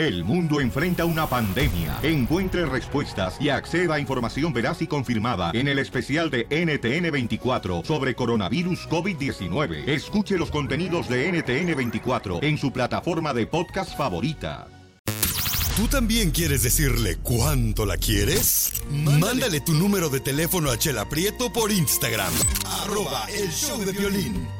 El mundo enfrenta una pandemia. Encuentre respuestas y acceda a información veraz y confirmada en el especial de NTN24 sobre coronavirus COVID-19. Escuche los contenidos de NTN24 en su plataforma de podcast favorita. ¿Tú también quieres decirle cuánto la quieres? Mándale, tu número de teléfono a Chela Prieto por Instagram. Arroba el show de violín.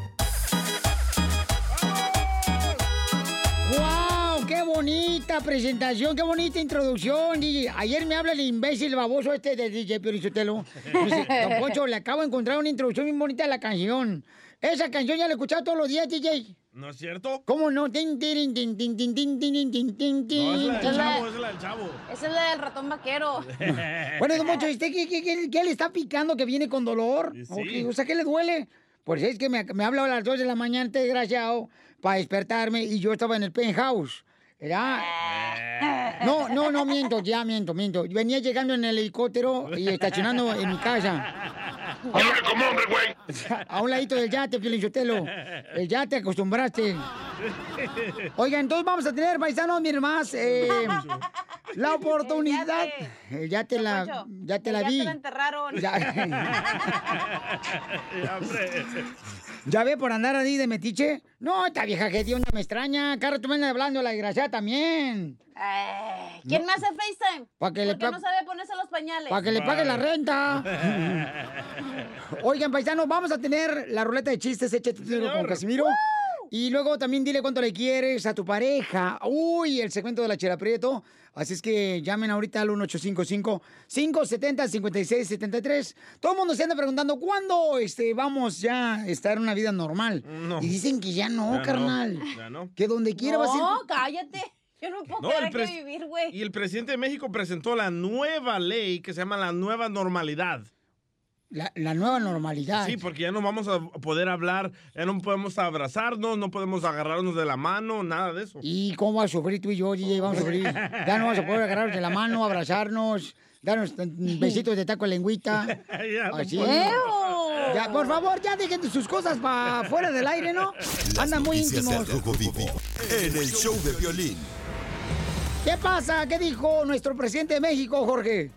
Bonita presentación! ¡Qué bonita introducción! DJ. Ayer me habla el imbécil baboso este de DJ Piorichotelo. Dice, Don Poncho, le acabo de encontrar una introducción bien bonita a la canción. Esa canción ya la he escuchado todos los días, DJ. ¿No es cierto? ¿Cómo no? Tin, tin, tin, tin, tin, tin, tin, tin, tin, No, es la del chavo, es la del chavo. Esa es la del ratón vaquero. Bueno, don Poncho, ¿usted qué, qué- qué- qué le está picando que viene con dolor? Sí. ¿O qué- O sea, ¿qué le duele? Pues es que me, me habla a las 2 de la mañana, este desgraciado, para despertarme y yo estaba en el penthouse. ¿Verdad? No, no, no miento, ya miento, miento. Venía llegando en el helicóptero y estacionando en mi casa. ¡Hable como hombre, güey! A un ladito del yate, Piolichotelo. El yate acostumbraste. Oiga, entonces vamos a tener, paisanos, miren más, eh, la oportunidad. El El yate la, ya te la ya vi. te la enterraron. Ya, ¿Ya ve por andar ahí de metiche? No, esta vieja que onda me extraña. Carlos, tú me andas hablando la desgraciada también. Ay, ¿Quién me hace FaceTime? Pa' que le pa- no sabe ponerse los pañales. Para que le pague la renta. Oigan, paisanos, vamos a tener la ruleta de chistes, échate tiro con Casimiro. Y luego también dile cuánto le quieres a tu pareja. Uy, el segmento de la Chela Prieto. Así es que llamen ahorita al 1855-570-5673. Todo el mundo se anda preguntando cuándo este, vamos ya a estar en una vida normal. No. Y dicen que ya no, Ya no, carnal. ya no. Que donde quiera va a ser. No, cállate. Yo no puedo No, el a vivir, güey. Y el presidente de México presentó la nueva ley que se llama la nueva normalidad. La, la nueva normalidad. Sí, porque ya no vamos a poder hablar, ya no podemos abrazarnos, no podemos agarrarnos de la mano, nada de eso. ¿Y cómo vas a sufrir tú y yo, DJ? Vamos a sufrir. Ya no vamos a poder agarrarnos de la mano, abrazarnos, darnos besitos de taco de lengüita. Ya, Así. Ya, por favor, ya dejen sus cosas para fuera del aire, ¿no? Andan muy íntimos. en el show de violín. ¿Qué pasa? ¿Qué dijo nuestro presidente de México, Jorge?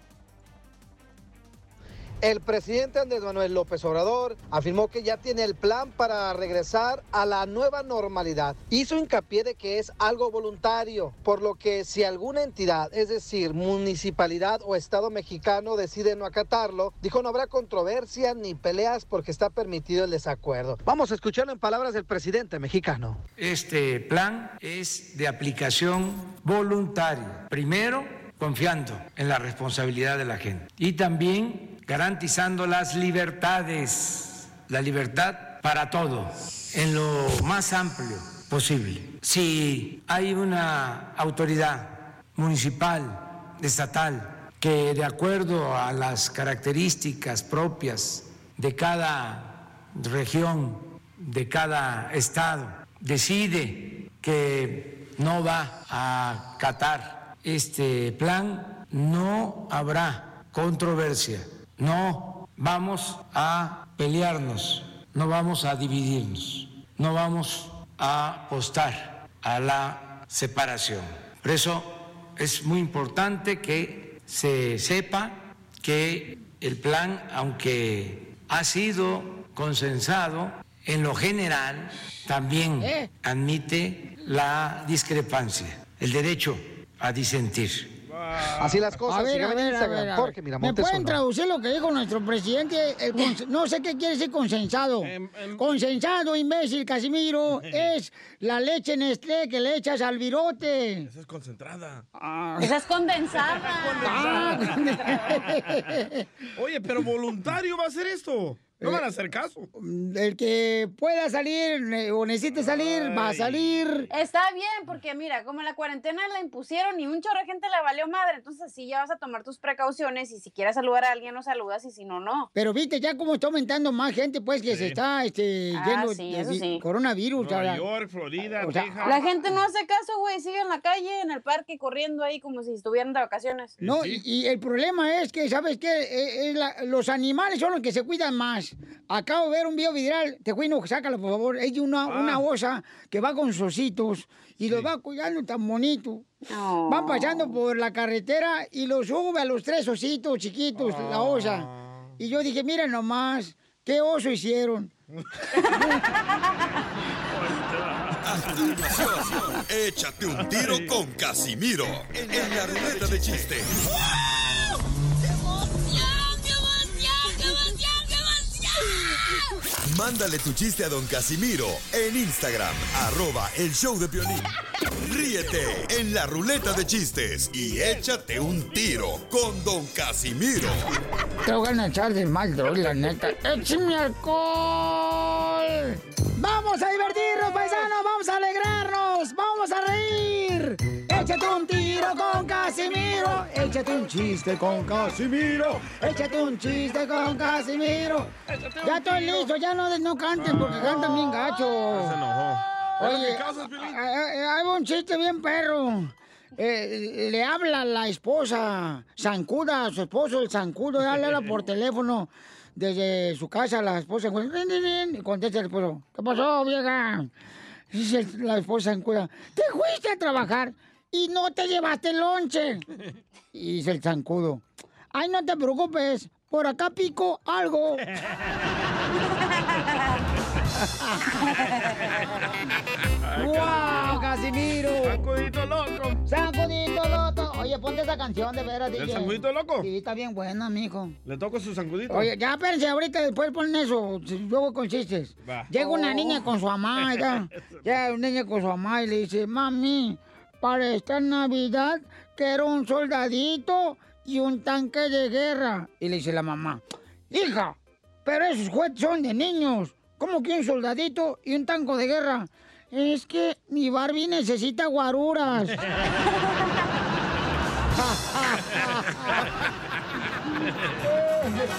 El presidente Andrés Manuel López Obrador afirmó que ya tiene el plan para regresar a la nueva normalidad. Hizo hincapié de que es algo voluntario, por lo que si alguna entidad, es decir, municipalidad o estado mexicano decide no acatarlo, dijo no habrá controversia ni peleas porque está permitido el desacuerdo. Vamos a escucharlo en palabras del presidente mexicano. Este plan es de aplicación voluntaria. Primero, confiando en la responsabilidad de la gente. Y también garantizando las libertades, la libertad para todos, en lo más amplio posible. Si hay una autoridad municipal, estatal, que de acuerdo a las características propias de cada región, de cada estado, decide que no va a acatar este plan, no habrá controversia, no vamos a pelearnos, no vamos a dividirnos, no vamos a apostar a la separación. Por eso es muy importante que se sepa que el plan, aunque ha sido consensado, en lo general también ¿Eh? admite la discrepancia, el derecho a disentir. Así las cosas. A ver, a ver, a ver, a ver. Jorge ¿Me Miramontes pueden uno. traducir lo que dijo nuestro presidente? El no sé qué quiere decir consensado. Em, em. Consensado, imbécil, Casimiro, es la leche Nestlé que le echas al virote. Esa es concentrada. Esa es condensada. Ah, Oye, pero voluntario va a ser esto. No Eh, van a hacer caso. el que pueda salir eh, o necesite salir, va a salir. Está bien, porque mira, como la cuarentena la impusieron y un chorro de gente le valió madre, entonces sí ya vas a tomar tus precauciones y si quieres saludar a alguien, lo saludas y si no, no. Pero viste ya cómo está aumentando más gente, pues, que Sí. se está este, Ah, yendo sí, de eso vi- sí. coronavirus. Nueva. York, Florida, O sea, Texas. La gente no hace caso, güey, sigue en la calle, en el parque, corriendo ahí como si estuvieran de vacaciones. No, Sí. y, y el problema es que, ¿sabes qué? Eh, eh, la- los animales son los que se cuidan más. Acabo de ver un video viral. Te cuino, sácalo, por favor. Es de una, una osa que va con sus ositos y los va cuidando tan bonito. Van pasando por la carretera y los sube a los tres ositos chiquitos, la osa. Y yo dije, miren nomás, qué oso hicieron. Échate un tiro con Casimiro en la ruleta de chiste. Mándale tu chiste a don Casimiro en Instagram, arroba el show de violín. Ríete en la ruleta de chistes y échate un tiro con don Casimiro. Te voy a echar de mal, la neta. ¡Échame alcohol! ¡Vamos a divertirnos, paisanos! ¡Vamos a alegrarnos! ¡Vamos a! Échate un tiro con Casimiro. Échate un chiste con Casimiro. Échate un chiste con Casimiro. Ya estoy listo, ya no, no canten porque cantan bien gacho. Se enojó. Oye, hay hay un chiste bien perro. Eh, le habla la esposa, Zancuda, su esposo, el Zancudo, ya le habla por teléfono desde su casa, la esposa, rin, rin, rin, y contesta el esposo, ¿qué pasó, vieja? Dice la esposa Zancuda, te fuiste a trabajar y no te llevaste el lonche. Y dice el Zancudo, ay, no te preocupes, por acá pico algo. ¡Wow, Casimiro! ¡Sacudito loco! ¡Sacudito loco! Oye, ponte esa canción de veras, ¿El DJ. sacudito loco? Sí, está bien buena, mijo. ¿Le toco su sangudito? Oye, ya espérense, ahorita después ponen eso, luego con chistes. Va. Llega una niña con su mamá, ya, ya una niña con su mamá y le dice, mami, para esta Navidad quiero un soldadito y un tanque de guerra. Y le dice la mamá, hija, pero esos juguetes son de niños. ¿Cómo que un soldadito y un tanque de guerra? Es que mi Barbie necesita guaruras.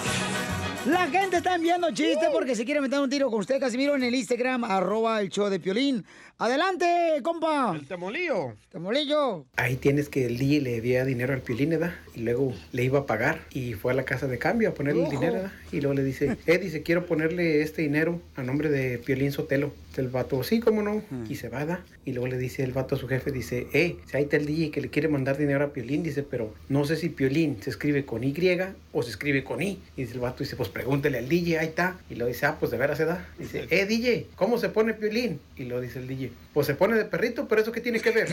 La gente está enviando chistes porque se quiere meter un tiro con usted, Casimiro, en el Instagram, arroba el show de Piolín. ¡Adelante, compa! El temolillo. Temolillo. Ahí tienes que el DJ le debía dinero al Piolín, ¿verdad? Y luego le iba a pagar y fue a la casa de cambio a ponerle el dinero, ¿verdad? Y luego le dice, eh, dice, quiero ponerle este dinero a nombre de Piolín Sotelo. El vato, sí, cómo no. Y se va, ¿verdad? Y luego le dice el vato a su jefe, dice, eh, si ahí está el DJ que le quiere mandar dinero a Piolín, dice, pero no sé si Piolín se escribe con Y o se escribe con I. Y dice el vato, dice, pues pregúntele al DJ, ahí está. Y lo dice, ah, pues de veras se da. Dice, eh, DJ, ¿cómo se pone Piolín? Y lo dice el DJ, pues se pone de perrito, pero eso qué tiene que ver.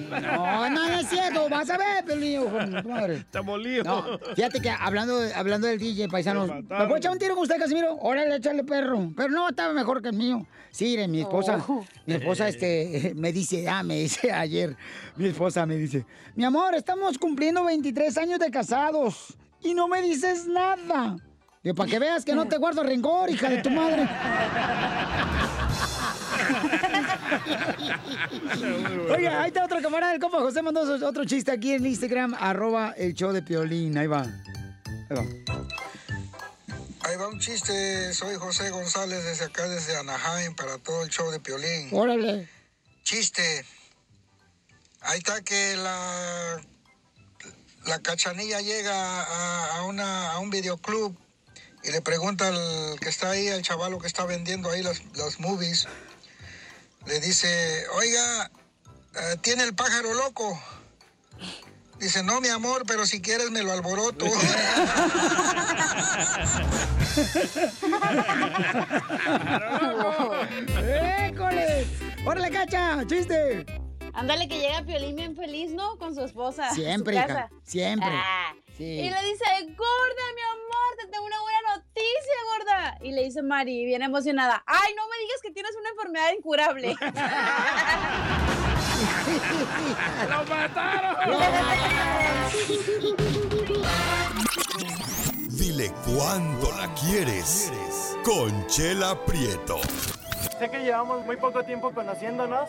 No, no, no es cierto. Vas a ver, tu madre. Temolillo. No, fíjate que hablando, hablando del DJ, paisanos, ¿me puedo echar un tiro con usted, Casimiro? Órale, échale perro. Pero no, estaba mejor que el mío. Sí, mire, mi esposa, Oh. mi esposa este, me dice, ah, me dice ayer, mi esposa me dice, mi amor, estamos cumpliendo 23 años de casados y no me dices nada. Digo, para que veas que no te guardo rencor, hija de tu madre. Oye, ahí está otro camarada, el compa José mandó otro chiste aquí en Instagram, arroba el show de Piolín. Ahí va. Ahí va. Ahí va un chiste, soy José González desde acá, desde Anaheim, para todo el show de Piolín. Órale. Chiste. Ahí está que la, la cachanilla llega a, a una, a un videoclub y le pregunta al que está ahí, al chavalo que está vendiendo ahí los, los movies, le dice, oiga, eh, ¿tiene el pájaro loco? Dice, no, mi amor, pero si quieres me lo alboroto. ¡École! ¡Órale, cacha! ¡Chiste! Ándale que llega Piolín bien feliz, ¿no? Con su esposa. su Siempre, hija. casa. Siempre. Ah. Sí. Y le dice, gorda, mi amor, te tengo una buena noticia, gorda. Y le dice Mari, bien emocionada, ay, no me digas que tienes una enfermedad incurable. ¡Lo mataron! Dile cuándo la quieres. Conchela Prieto. Sé que llevamos muy poco tiempo conociéndonos.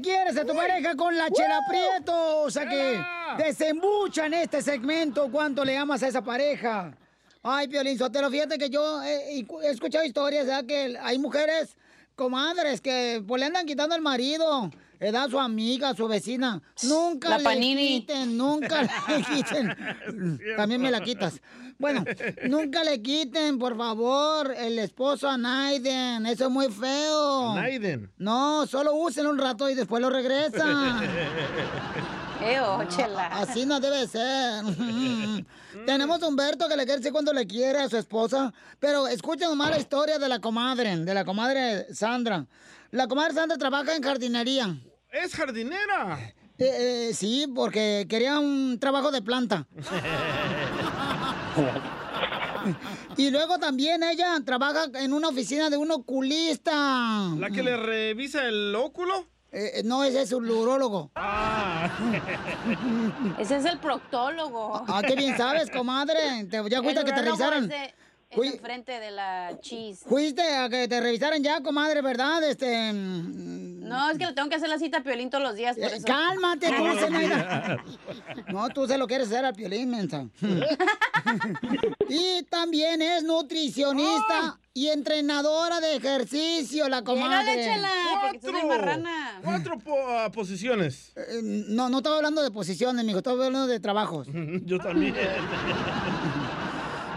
Quieres a tu pareja con la chela prieto. O sea que desembuchan este segmento cuánto le amas a esa pareja. Ay, Piolín Sotelo, fíjate que yo he, he escuchado historias, ¿verdad? Que hay mujeres, comadres, que pues, le andan quitando el marido. da su amiga, su vecina. Nunca La le Panini. quiten, nunca le quiten. También me la quitas. Bueno, nunca le quiten, por favor, el esposo a Naiden. Eso es muy feo. Naiden. No, solo úsenlo un rato y después lo regresan. Eo, chela. Así no debe ser. Tenemos a Humberto que le quiere decir cuando le quiere a su esposa. Pero escuchen nomás la historia de la comadre, de la comadre Sandra. La comadre Sandra trabaja en jardinería. Es jardinera. Eh, eh, sí, porque quería un trabajo de planta. Y luego también ella trabaja en una oficina de un oculista. ¿La que le revisa el óculo? Eh, no, ese es un urólogo. Ese es el proctólogo. Ah, qué bien sabes, comadre. Te, ya fuiste a El que te urólogo revisaran. Es, de- es enfrente de la cheese. Fuiste a que te revisaran ya, comadre, ¿verdad? Este. mm, No, es que le tengo que hacer la cita a Piolín todos los días, por eh, eso. cálmate tú, días. No, tú se lo quieres hacer al piolín, mensa. y también es nutricionista y entrenadora de ejercicio, la comadre. Llégale, chela, porque tú eres marrana. Cuatro po- ah, posiciones. Eh, No, no estaba hablando de posiciones, mijo, estaba hablando de trabajos. Yo también.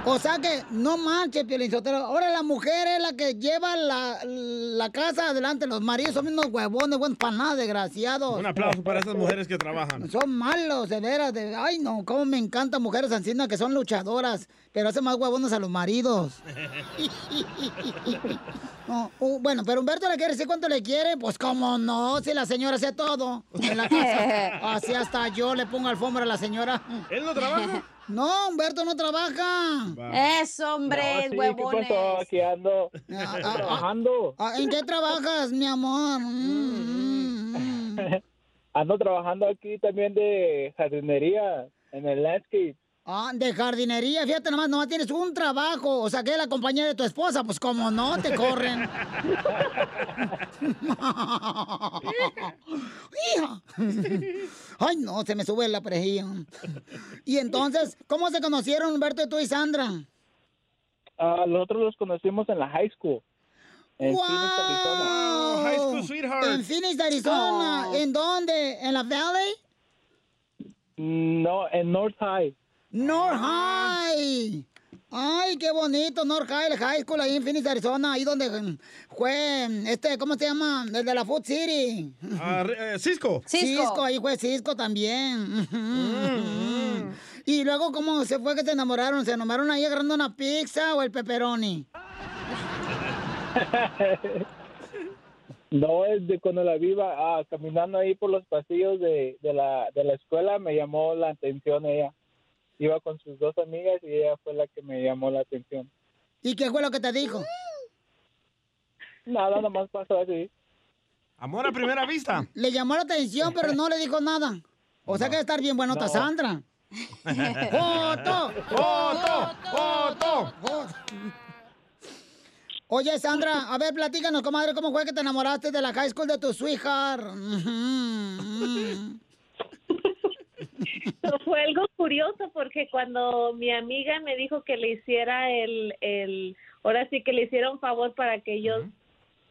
O sea que, no manches, Piolín Sotelo. Ahora la mujer es la que lleva la, la casa adelante. Los maridos son unos huevones, buenos para nada, desgraciados. Un aplauso para esas mujeres que trabajan. Son malos, de veras. De... Ay, no, cómo me encantan mujeres ancianas que son luchadoras, pero hacen más huevones a los maridos. No, uh, bueno, pero Humberto le quiere decir cuánto le quiere. Pues, cómo no, si la señora hace todo en la casa. Así hasta yo le pongo alfombra a la señora. ¿Él no trabaja? No, Humberto no trabaja. Eso, hombre, No, sí, huevones. ¿Qué pasó? Aquí ando ah, trabajando. Ah, ¿En qué trabajas, mi amor? Mm, ando trabajando aquí también de jardinería en el landscape. Ah, de jardinería, fíjate nomás, nomás tienes un trabajo, o sea, que es la compañía de tu esposa, pues como no, te corren. Hija. Ay, no, se me sube la presión. Y entonces, ¿cómo se conocieron Humberto, tú y Sandra? Ah, nosotros los conocimos en la high school. En Phoenix, Arizona. high school sweetheart. En Phoenix, Arizona. Oh. ¿En dónde? ¿En la Valley? No, en North High. North High. Ay, qué bonito, North High, el high school ahí en Phoenix, Arizona, ahí donde mm, fue, este, ¿cómo se llama? El de la Food City. Ah, eh, Cisco. Cisco. ahí fue Cisco también. Y luego, ¿cómo se fue que se enamoraron? ¿Se enamoraron ahí agarrando una pizza o el pepperoni? No, es de cuando la viva ah, caminando ahí por los pasillos de, de, la, de la escuela me llamó la atención ella. Iba con sus dos amigas y ella fue la que me llamó la atención. ¿Y qué fue lo que te dijo? Nada, nomás pasó así. Amor a primera vista. Le llamó la atención, pero no le dijo nada. O sea que debe estar bien buenota No. Sandra. ¡Foto! ¡Foto! ¡Foto! Oye, Sandra, a ver, platícanos, comadre, ¿cómo fue que te enamoraste de la high school de tu sweetheart? Fue algo curioso porque cuando mi amiga me dijo que le hiciera el, el, ahora sí que le hiciera un favor para que yo,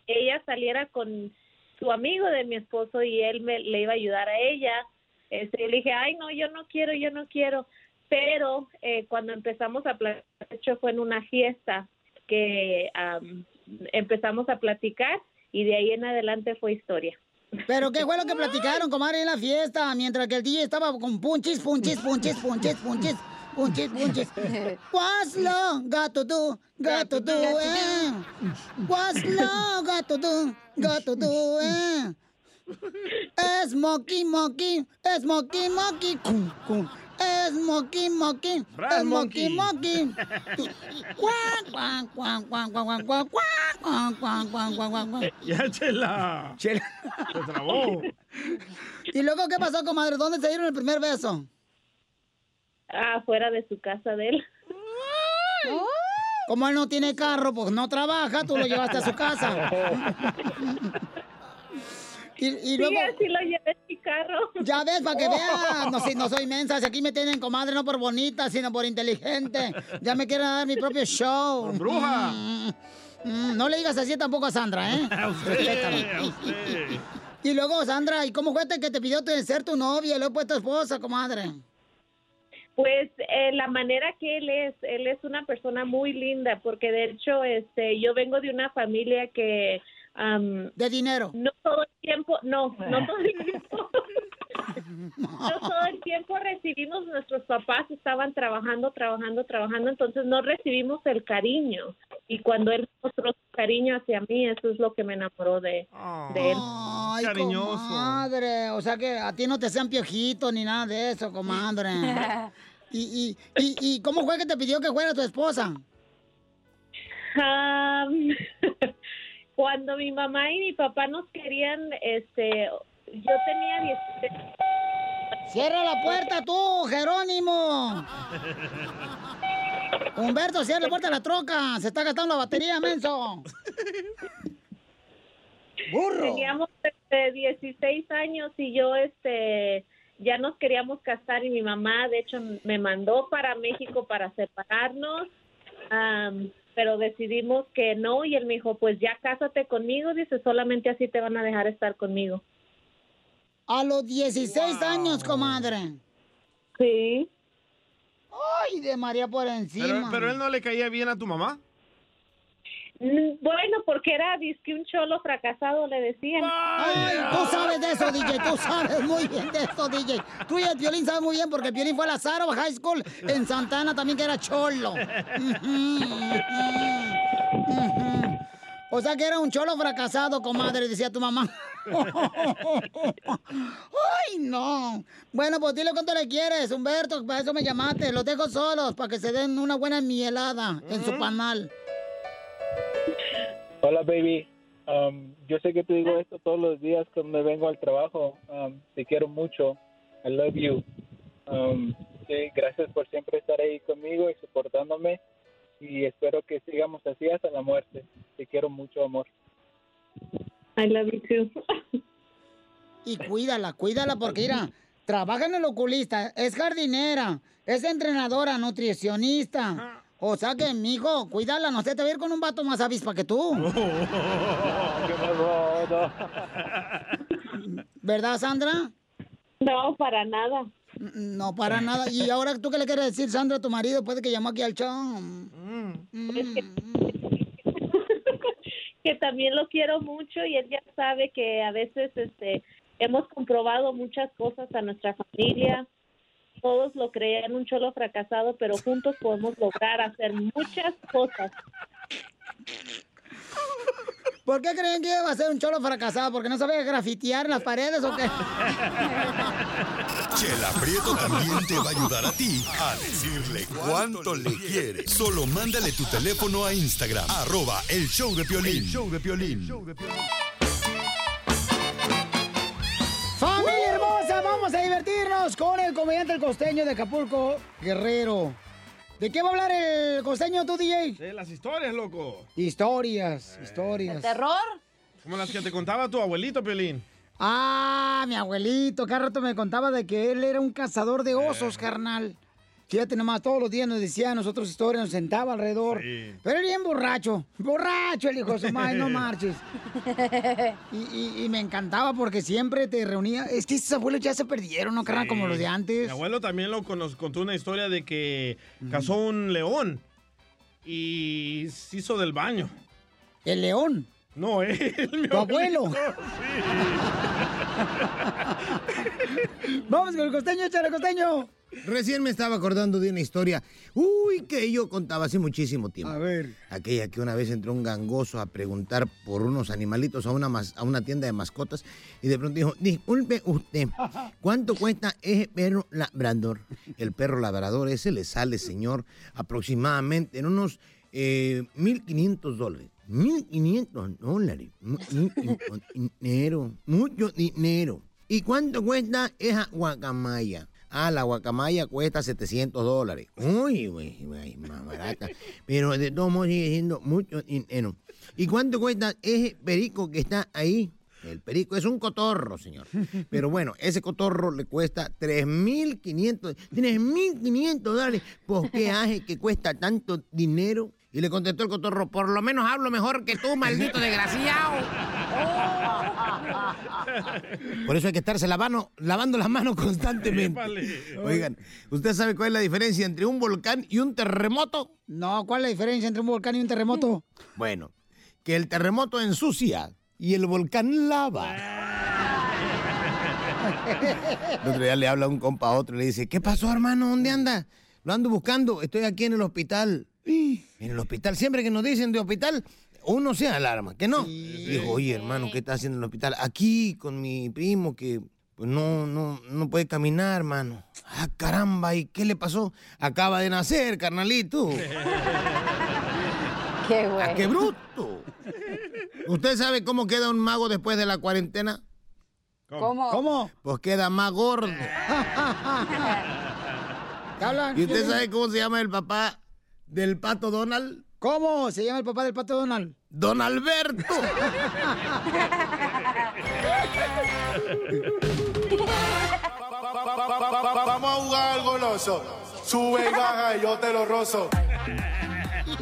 ella saliera con su amigo de mi esposo y él me le iba a ayudar a ella, este, yo le dije, ay no, yo no quiero, yo no quiero, pero eh, cuando empezamos a platicar, de hecho fue en una fiesta que am, empezamos a platicar y de ahí en adelante fue historia. ¿Pero qué fue lo que platicaron, comadre, en la fiesta? Mientras que el DJ estaba con punchis, punchis, punchis, punchis, punchis, punchis, punchis. Guaslo, gato tú, gato tú, eh. Guaslo, gato tú, gato tú, eh. Smoky, monkey, smoky, monkey, cum, cum. Es moquín, moquín. Es moquín, moquín. Ya, chela. Chela. Se trabó. ¿Y luego qué pasó, comadre? ¿Dónde se dieron el primer beso? Afuera de su casa de él. Como él no tiene carro, pues no trabaja, tú lo llevaste a su casa. Y, y Sí, luego... así lo llevé en mi carro. Ya ves, para que veas. No, si no soy mensa. Si aquí me tienen comadre no por bonita, sino por inteligente. Ya me quieren dar mi propio show. Por bruja. Mm, mm, no le digas así tampoco a Sandra, ¿eh? A usted, a usted. Y luego, Sandra, ¿y cómo fue que te pidió ser tu novia y luego fue tu esposa, comadre? Pues eh, la manera que él es, él es una persona muy linda, porque de hecho, este, yo vengo de una familia que de dinero. No todo el tiempo, no, no todo el tiempo. no todo el tiempo recibimos, nuestros papás estaban trabajando, trabajando, trabajando, entonces no recibimos el cariño. Y cuando él mostró su cariño hacia mí, eso es lo que me enamoró de, de él. Ay, comadre. O sea que a ti no te sean piojitos ni nada de eso, comadre. ¿Y, y, y, y cómo fue que te pidió que fuera tu esposa? Am, cuando mi mamá y mi papá nos querían, este, yo tenía 16 ¡Cierra la puerta tú, Jerónimo! Humberto, cierra la puerta de la troca. Se está gastando la batería, menso. Burro. Teníamos este, 16 años y yo este ya nos queríamos casar y mi mamá de hecho me mandó para México para separarnos. am, pero decidimos que no y él me dijo, pues ya cásate conmigo, dice, solamente así te van a dejar estar conmigo. A los 16 años, comadre. Sí. Ay, de María por Pero, encima. pero él no le caía bien a tu mamá. Bueno, porque era disque un cholo fracasado, le decían. Ay, tú sabes de eso, DJ. Tú sabes muy bien de eso, DJ. Tú y el Piolín sabes muy bien porque el Piolín fue a la Zaro High School en Santana también que era cholo. O sea que era un cholo fracasado, comadre, decía tu mamá. Ay, no. Bueno, pues dile cuánto le quieres, Humberto. Para eso me llamaste. Los dejo solos para que se den una buena mielada en su panal. Hola, baby. Um, yo sé que te digo esto todos los días cuando vengo al trabajo. Um, te quiero mucho. I love you. Um, sí, gracias por siempre estar ahí conmigo y soportándome. Y espero que sigamos así hasta la muerte. Te quiero mucho, amor. I love you too. Y cuídala, cuídala porque mira, trabaja en el oculista, es jardinera, es entrenadora, nutricionista. O sea que, mijo, cuídala, no se te va a ir con un vato más avispa que tú. ¿Verdad, Sandra? No, para nada. No, para nada. ¿Y ahora tú qué le quieres decir, Sandra, a tu marido? Puede que llamó aquí al show. que también lo quiero mucho y él ya sabe que a veces este hemos comprobado muchas cosas a nuestra familia. Todos lo creían un cholo fracasado, pero juntos podemos lograr hacer muchas cosas. ¿Por qué creen que iba a ser un cholo fracasado? ¿Porque no sabía grafitear en las paredes o qué? Chela Prieto también te va a ayudar a ti a decirle cuánto le quieres. Solo mándale tu teléfono a Instagram, arroba el show de Piolín. El show de Piolín. Comediante El Costeño de Acapulco, Guerrero. ¿De qué va a hablar el costeño tú, DJ? De las historias, loco. Historias, historias. terror? Como las que te contaba tu abuelito, Piolín. Ah, mi abuelito, cada rato me contaba de que él era un cazador de osos, carnal. Fíjate nomás, todos los días nos decía a nosotros historias, nos sentaba alrededor. Pero él bien borracho, borracho el hijo de su madre, no marches. Y, y- y me encantaba porque siempre te reunía. Es que esos abuelos ya se perdieron, ¿no, carnal? Como los de antes. Mi abuelo también lo cono- contó una historia de que cazó un león y se hizo del baño. ¿El león? No, él, mi ¿Tu abuelo? abuelito, Vamos con el costeño, échale costeño. Recién me estaba acordando de una historia, uy, que yo contaba hace muchísimo tiempo. A ver. Aquella que una vez entró un gangoso a preguntar por unos animalitos a una, mas- a una tienda de mascotas y de pronto dijo, disculpe usted, ¿cuánto cuesta ese perro labrador? El perro labrador ese le sale, señor, aproximadamente en unos eh, 1.500 dólares. 1.500 dólares. Dinero, mucho dinero. ¿Y cuánto cuesta esa guacamaya? Ah, la guacamaya cuesta 700 dólares. Uy, güey, más barata. Pero de todos modos sigue siendo mucho dinero. ¿Y cuánto cuesta ese perico que está ahí? El perico es un cotorro, señor. Pero bueno, ese cotorro le cuesta 3.500, 3.500 dólares. ¿Por qué hace que cuesta tanto dinero? Y le contestó el cotorro, por lo menos hablo mejor que tú, maldito desgraciado. Por eso hay que estarse lavando, lavando las manos constantemente. Oigan, ¿usted sabe cuál es la diferencia entre un volcán y un terremoto? No, ¿cuál es la diferencia entre un volcán y un terremoto? Bueno, que el terremoto ensucia y el volcán lava. El otro día le habla un compa a otro y le dice, ¿qué pasó, hermano? ¿Dónde anda? Lo ando buscando, estoy aquí en el hospital. En el hospital, siempre que nos dicen de hospital, uno se alarma, que no. Dijo, oye, hermano, ¿qué está haciendo en el hospital? Aquí con mi primo que pues, no, no, no puede caminar, hermano. Ah, caramba, ¿y qué le pasó? Acaba de nacer, carnalito. Qué Ah, ¡Qué bruto! ¿Usted sabe cómo queda un mago después de la cuarentena? ¿Cómo? ¿Cómo? Pues queda más gordo. ¿Qué hablan? ¿Y usted sabe cómo se llama el papá del pato Donald? ¿Cómo se llama el papá del pato Donald? Don Alberto. Vamos a jugar al goloso. Sube y baja y yo te lo rozo.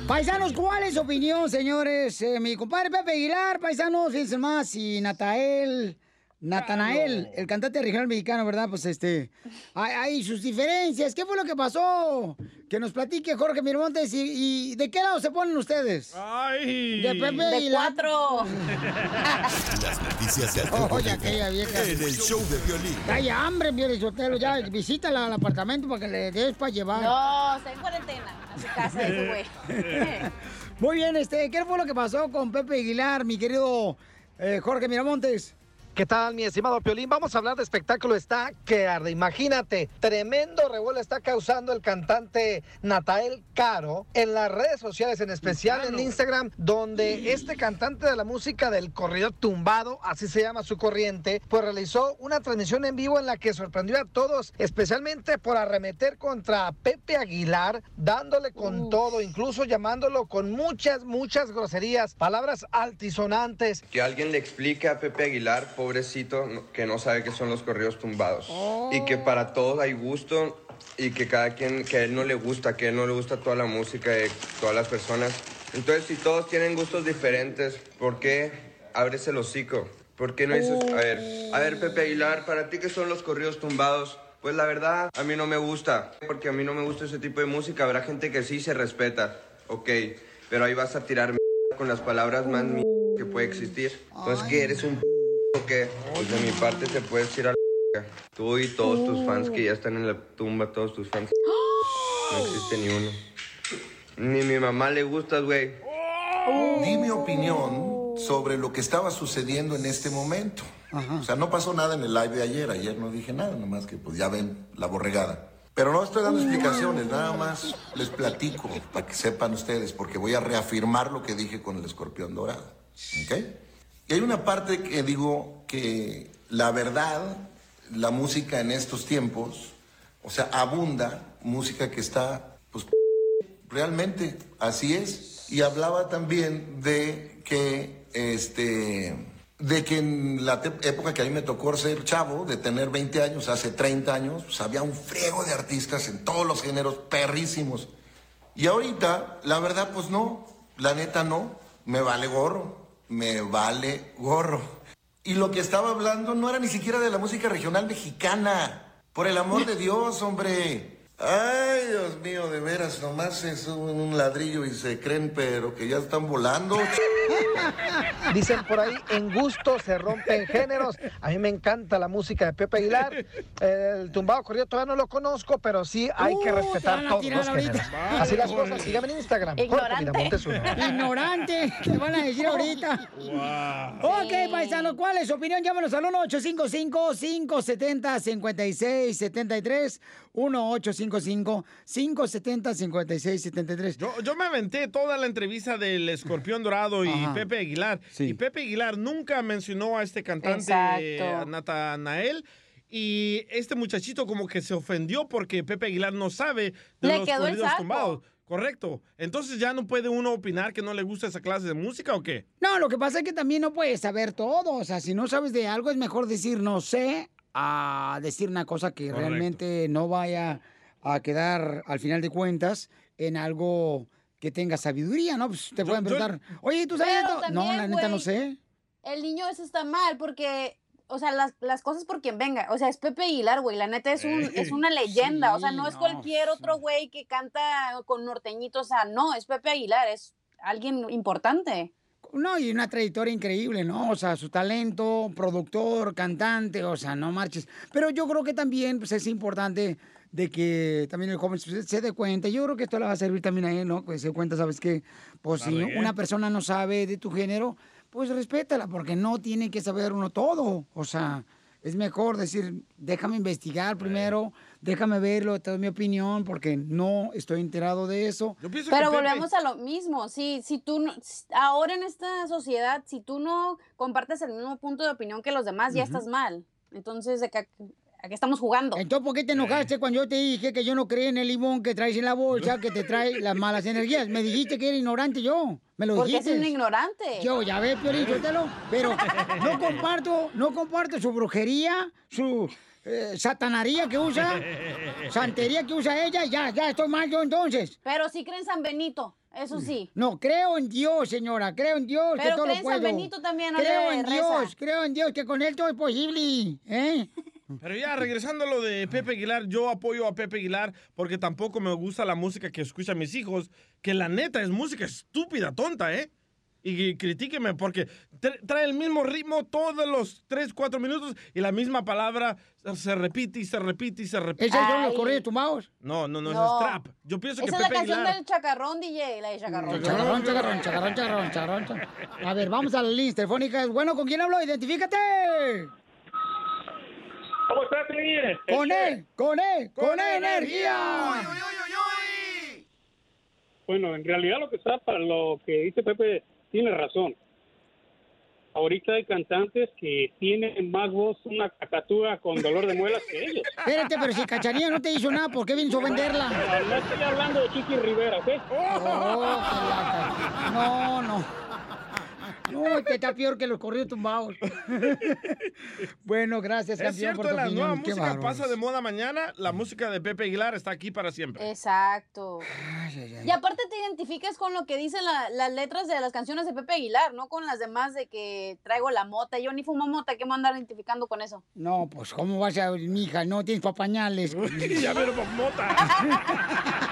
Paisanos, ¿cuál es su opinión, señores? Eh, mi compadre Pepe Aguilar, paisanos, fíjense más, y Natael, Natanael, el cantante regional mexicano, ¿verdad? Pues este, hay, hay sus diferencias. ¿Qué fue lo que pasó? Que nos platique Jorge Miramontes y, y ¿de qué lado se ponen ustedes? ¡Ay! De Pepe De Aguilar. cuatro. Las noticias del Oye, Rojo Vivo aquella vieja. en el show de violín. Hay hambre, Sotelo, ya visítala al apartamento para que le des para llevar. No, está en cuarentena. A su casa ese güey. Muy bien, este, ¿qué fue lo que pasó con Pepe Aguilar, mi querido eh, Jorge Miramontes? ¿Qué tal, mi estimado Piolín? Vamos a hablar de espectáculo está que arde. Imagínate, tremendo revuelo está causando el cantante Natael Caro en las redes sociales, en especial en Instagram, donde este cantante de la música del corrido tumbado, así se llama su corriente, pues realizó una transmisión en vivo en la que sorprendió a todos, especialmente por arremeter contra Pepe Aguilar, dándole con todo, incluso llamándolo con muchas, muchas groserías, palabras altisonantes. Que alguien le explique a Pepe Aguilar, pobrecito, que no sabe qué son los corridos tumbados. Y que para todos hay gusto y que cada quien, que a él no le gusta, que a él no le gusta toda la música de todas las personas. Entonces, si todos tienen gustos diferentes, ¿por qué abres el hocico? ¿Por qué no dices, a ver, a ver, Pepe Aguilar, para ti qué son los corridos tumbados? Pues la verdad, a mí no me gusta, porque a mí no me gusta ese tipo de música. Habrá gente que sí se respeta, ok, pero ahí vas a tirar con las palabras más que puede existir. Entonces, ¿qué eres un qué? Pues de mi parte te puedes ir a la. Tú y todos tus fans que ya están en la tumba, todos tus fans. No existe ni uno. Ni mi mamá le gustas, güey. Di mi opinión sobre lo que estaba sucediendo en este momento. O sea, no pasó nada en el live de ayer. Ayer no dije nada, nomás que pues ya ven la borregada. Pero no estoy dando explicaciones, nada más les platico para que sepan ustedes, porque voy a reafirmar lo que dije con el escorpión dorado. ¿Ok? Y hay una parte que digo que la verdad, la música en estos tiempos, o sea, abunda música que está, pues, realmente, así es. Y hablaba también de que, este, de que en la época que a mí me tocó ser chavo, de tener 20 años, hace 30 años, pues había un friego de artistas en todos los géneros, perrísimos. Y ahorita, la verdad, pues no, la neta no, me vale gorro, me vale gorro. Y lo que estaba hablando no era ni siquiera de la música regional mexicana. Por el amor de Dios, hombre. Ay, Dios mío, de veras, nomás es un, un ladrillo y se creen, pero que ya están volando. Dicen por ahí, en gusto se rompen géneros. A mí me encanta la música de Pepe Aguilar. El tumbado corrido todavía no lo conozco, pero sí hay que Uh, respetar van a todos tirar los ahorita. géneros. Vale, Así las cosas. Síganme en Instagram. Ignorante. Ignorante, te van a decir ahorita. Ok, paisano, ¿cuál es su opinión? Llámanos al 1-855-570-5673. 1-855-570-5673. Yo, yo me aventé toda la entrevista del Escorpión Dorado y. Pepe Aguilar. Y Pepe Aguilar nunca mencionó a este cantante, a Natanael. Y este muchachito como que se ofendió porque Pepe Aguilar no sabe de Le los quedó el tumbados. Correcto. Entonces ya no puede uno opinar que no le gusta esa clase de música o qué? No, lo que pasa es que también no puedes saber todo. O sea, si no sabes de algo, es mejor decir no sé a decir una cosa que realmente no vaya a quedar, al final de cuentas, en algo que tenga sabiduría, ¿no? Pues te pueden yo- preguntar, oye, ¿tú sabes esto? No, la neta no sé. El niño eso está mal porque, o sea, las, las cosas por quien venga. O sea, es Pepe Aguilar, güey. La neta es, un, es una leyenda. o sea, no es no, cualquier otro güey que canta con norteñito. O sea, no, es Pepe Aguilar. Es alguien importante. No, y una trayectoria increíble, ¿no? O sea, su talento, productor, cantante, o sea, no marches. Pero yo creo que también pues, es importante de que también el joven se, dé cuenta. Yo creo que esto le va a servir también a él, ¿no? Que se dé cuenta, ¿sabes qué? Pues si una persona no sabe de tu género, pues respétala, porque no tiene que saber uno todo. O sea, es mejor decir, déjame investigar primero, déjame verlo, te doy mi opinión, porque no estoy enterado de eso. Pero volvemos a lo mismo. Si, si tú, no- ahora en esta sociedad, si tú no compartes el mismo punto de opinión que los demás, ya estás mal. Entonces, ¿de qué, a qué estamos jugando? Entonces, ¿por qué te enojaste cuando yo te dije que yo no creía en el limón que traes en la bolsa, que te trae las malas energías? Me dijiste que era ignorante yo. Me lo Porque es un ignorante. Yo, ya ves, Piolín, suéltalo. Pero no comparto, no comparto su brujería, su eh, satanaría que usa, santería que usa ella. Ya, ya estoy mal yo entonces. Pero sí creen en San Benito, eso sí. No, creo en Dios, señora, creo en Dios que Pero todo lo cree en San puedo. Benito también, no creo le en reza. Dios, creo en Dios, que con él todo es posible, ¿eh? Pero ya, regresando a lo de Pepe Aguilar, yo apoyo a Pepe Aguilar porque tampoco me gusta la música que escuchan mis hijos, que la neta es música estúpida, tonta, ¿eh? Y critíqueme porque tra- trae el mismo ritmo todos los 3, 4 minutos y la misma palabra se repite y se repite y se repite. ¿Esos son los corridos tumbados? No, no, no, No. ese es trap. Yo pienso que Esa es la canción Aguilar... del chacarrón, DJ, la de chacarrón. Chacarrón, chacarrón, chacarrón, chacarrón, chacarrón, chacarrón. A ver, vamos a la lista telefónica. Bueno, ¿con quién hablo? Identifícate. ¿Cómo estás, Piolín? Con él, con él, con, Con energía. Bueno, en realidad lo que está para lo que dice Pepe tiene razón. Ahorita hay cantantes que tienen más voz una cacatúa con dolor de muelas que ellos. Espérate, pero si Cachanilla no te hizo nada, ¿por qué vienes a venderla? No estoy hablando de Chiqui Rivera, ¿ok? Oh. No, no. No, que está peor que los corridos tumbados. bueno, gracias, Es por cierto, tu la opinión. nueva Qué música bárbaros. pasa de moda mañana, la música de Pepe Aguilar está aquí para siempre. Exacto. Y aparte te identificas con lo que dicen la- las letras de las canciones de Pepe Aguilar, no con las demás de que traigo la mota. Yo ni fumo mota, ¿qué me andar identificando con eso? No, pues, ¿cómo vas a, mija? No tienes papañales. ya veo mota.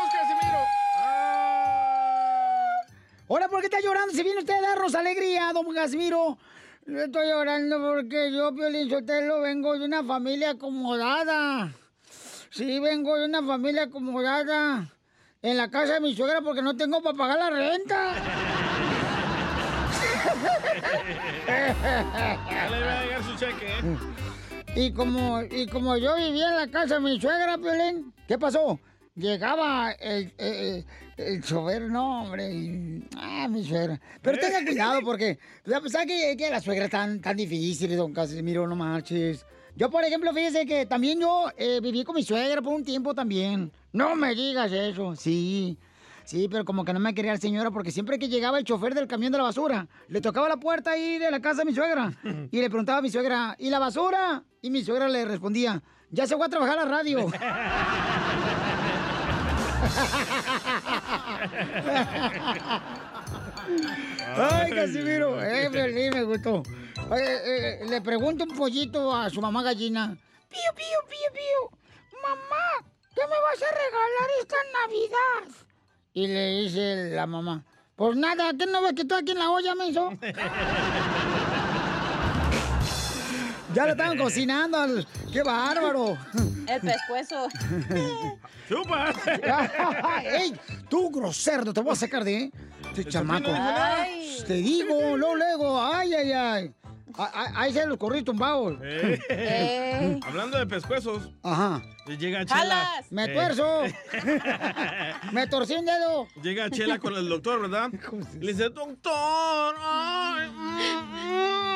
Ahora, ¿por qué está llorando? Si viene usted a darnos alegría, don Casimiro. Yo estoy llorando porque yo, Piolín Sotelo, vengo de una familia acomodada. Sí, vengo de una familia acomodada. En la casa de mi suegra porque no tengo para pagar la renta. Ya le va a llegar su cheque, ¿eh? Y como, y como yo vivía en la casa de mi suegra, Piolín, ¿qué pasó? Llegaba el, el, el chofer, no, hombre, y- ah, mi suegra. Pero tenga cuidado porque, ¿sabes que, que las suegras están tan difíciles, don Casimiro, no marches? Yo, por ejemplo, fíjese que también yo eh, viví con mi suegra por un tiempo también. No me digas eso, sí. Sí, pero como que no me quería la señora porque siempre que llegaba el chofer del camión de la basura, le tocaba la puerta ahí de la casa de mi suegra y le preguntaba a mi suegra, ¿y la basura? Y mi suegra le respondía, ya se fue a trabajar a la radio. Ay, Casimiro, eh, Piolín, me gustó. Eh, le pregunto un pollito a su mamá gallina. Pío, pío, pío, pío. Mamá, ¿qué me vas a regalar esta Navidad? Y le dice la mamá, pues nada, ¿qué no ves que estoy aquí en la olla, menso? ya lo estaban cocinando, al- qué bárbaro. El pescuezo. ¡Chupa! ¡Ey! Tú, grosero, te voy a sacar de... Este chamaco. Ay. Te digo, luego, luego. Ay, ay, ay. Ah, ah, Ahí se los corrí tumbados. Eh. Hablando de pescuezos. Ajá. Llega Chela. Me Eh, tuerzo. Me torcí un dedo. Llega Chela con el doctor, ¿verdad? Le dice, doctor, ay, mm, mm,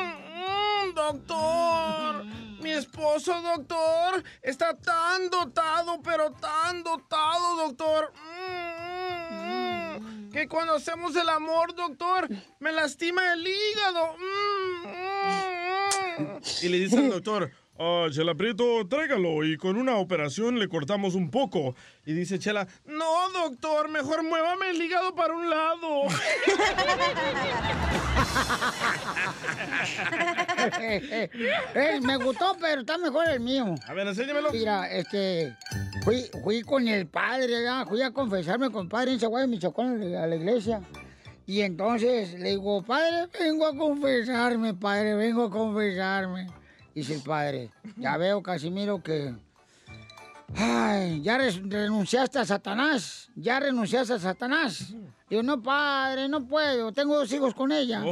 doctor, mi esposo, doctor, está tan dotado, pero tan dotado, doctor. mm, mm, mm, Que cuando hacemos el amor, doctor, me lastima el hígado. mm, mm, mm". Y le dice el doctor, ah, Chela Prieto, tráigalo y con una operación le cortamos un poco. Y dice Chela, no, doctor, mejor muévame el hígado para un lado. Me gustó, pero está mejor el mío. A ver, enséñamelo. Mira, este, fui, fui con el padre, fui a confesarme con el padre en Chihuahua, Michoacán, a la iglesia. Y entonces le digo, padre, vengo a confesarme, padre, vengo a confesarme. Dice el padre, ya veo, Casimiro, que... Ay, ya renunciaste a Satanás, ya renunciaste a Satanás. Digo, no, padre, no puedo, tengo dos hijos con ella.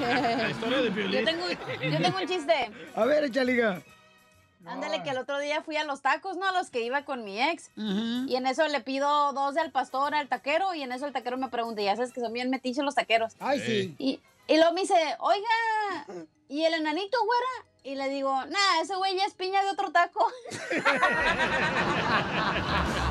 La historia de. Yo tengo, yo tengo un chiste. A ver, échale, Ándale, que el otro día fui a los tacos, ¿no? A los que iba con mi ex. Y en eso le pido dos al pastor, al taquero, y en eso el taquero me pregunta, ya sabes que son bien metiches los taqueros. Ay, sí. Y, y luego me dice, oiga, ¿y el enanito, güera? Y le digo, nah, ese güey ya es piña de otro taco.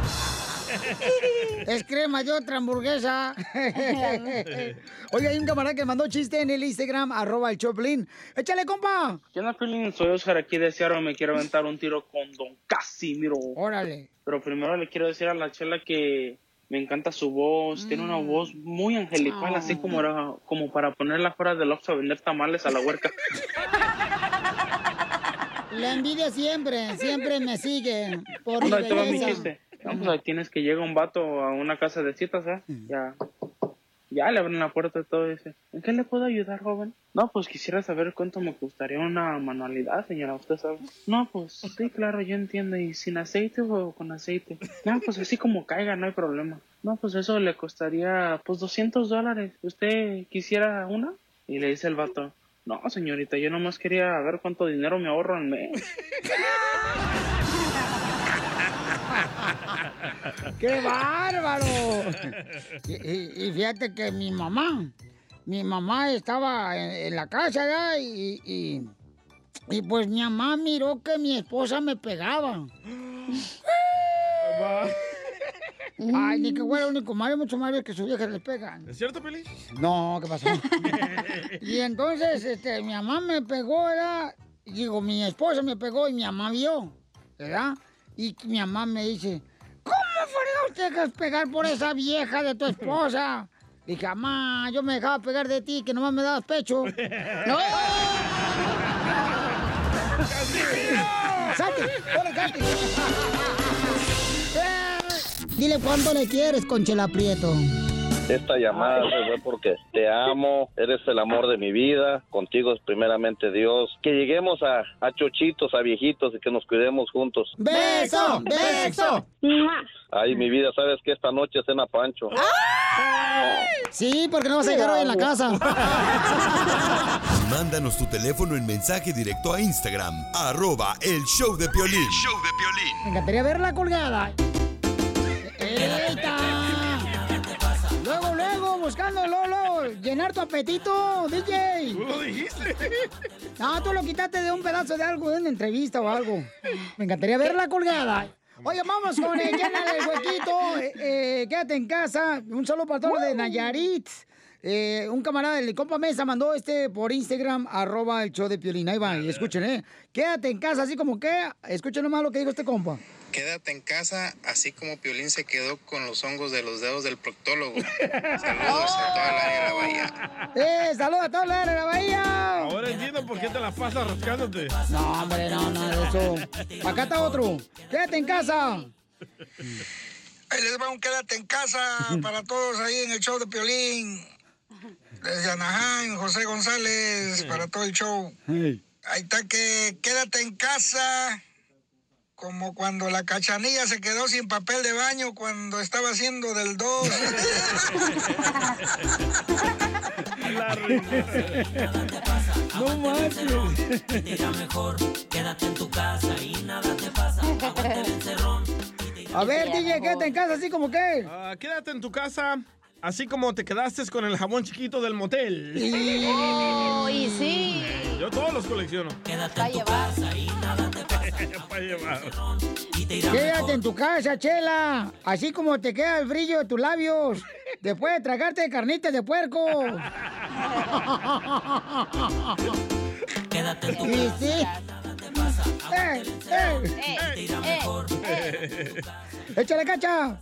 Es crema de otra hamburguesa. Oye, hay un camarada que mandó chiste en el Instagram, arroba el Choplin. Échale, compa. ¿Qué onda, Piolín? Soy Oscar aquí de Seattle. Me quiero aventar un tiro con Don Casimiro. Órale. Pero primero le quiero decir a la chela que me encanta su voz. Tiene una voz muy angelical, así como, era- como para ponerla fuera del Oxxo a vender tamales a la huerca. La envidia siempre, siempre me sigue. Por mi No, ahí te va mi belleza. chiste. No, pues ahí tienes que llega un vato a una casa de citas, ¿eh? Ya. Ya le abren la puerta y todo y dice, ¿en qué le puedo ayudar, joven? No, pues quisiera saber cuánto me costaría una manualidad, señora, usted sabe. No, pues sí, claro, yo entiendo. ¿Y sin aceite o con aceite? No, pues así como caiga, no hay problema. No, pues eso le costaría, pues 200 dólares. ¿Usted quisiera una? Y le dice el vato, no, señorita, yo nomás quería ver cuánto dinero me ahorro al mes. ¡Qué bárbaro! Y, y- y fíjate que mi mamá, mi mamá estaba en, en la casa ya y, y, y pues mi mamá miró que mi esposa me pegaba. Ay, ni que fuera el único Mario, mucho más que sus viejas le pegan. ¿Es cierto, Peli? No, ¿qué pasó? y entonces, este, mi mamá me pegó, ¿verdad? Digo, mi esposa me pegó y mi mamá vio, ¿verdad? Y mi mamá me dice, ¿cómo fue usted que pegar por esa vieja de tu esposa? Dije, mamá, yo me dejaba pegar de ti, que nomás me dabas pecho. ¡No! ¡Salte! ¡Hola, salte! Dile cuánto le quieres, Conchela Prieto. Esta llamada se fue porque te amo, eres el amor de mi vida, contigo es primeramente Dios. Que lleguemos a, a chochitos, a viejitos y que nos cuidemos juntos. ¡Beso! ¡Beso! Ay, mi vida, sabes que esta noche cena Pancho. Sí, porque no vas a llegar hoy en la casa. Mándanos tu teléfono en mensaje directo a Instagram, arroba el show de Piolín. Me encantaría ver la colgada. ¡Eita! Buscando Lolo, llenar tu apetito, DJ. Tú lo dijiste. No, tú lo quitaste de un pedazo de algo, de una entrevista o algo. Me encantaría ver la colgada. Oye, vamos con el llénale el huequito. eh, eh, quédate en casa. Un saludo para todos de Nayarit. Eh, un camarada del compa Mesa mandó este por Instagram, arroba el show de Piolín. Ahí va, y escuchen, ¿eh? Quédate en casa, así como que, escuchen nomás lo que dijo este compa. Quédate en casa, así como Piolín se quedó con los hongos de los dedos del proctólogo. Saludos a toda la área de la bahía. ¡Eh! ¡Saludos a todos los de la bahía! Ahora entiendo por qué te la pasas rascándote. No, hombre, no, no, de eso. Acá está otro. Quédate en casa. Ahí les va un quédate en casa para todos ahí en el show de Piolín. Desde Anaheim, José González, para todo el show. Ahí está que quédate en casa, como cuando la cachanilla se quedó sin papel de baño cuando estaba haciendo del 2. No manches. mejor, quédate en tu casa y nada te pasa. Aguante el encerrón. A ver, DJ, quédate en casa así como que. Ah, quédate en tu casa, así como te quedaste con el jabón chiquito del motel. Oh, y sí. Yo todos los colecciono. Quédate en tu casa y nada te pasa. Quédate en tu casa, Chela. Así como te queda el brillo de tus labios. Después de tragarte carnitas de puerco. Quédate en tu casa. sí. Pasa. ¡Eh, eh! Mejor. ¡Échale cacha!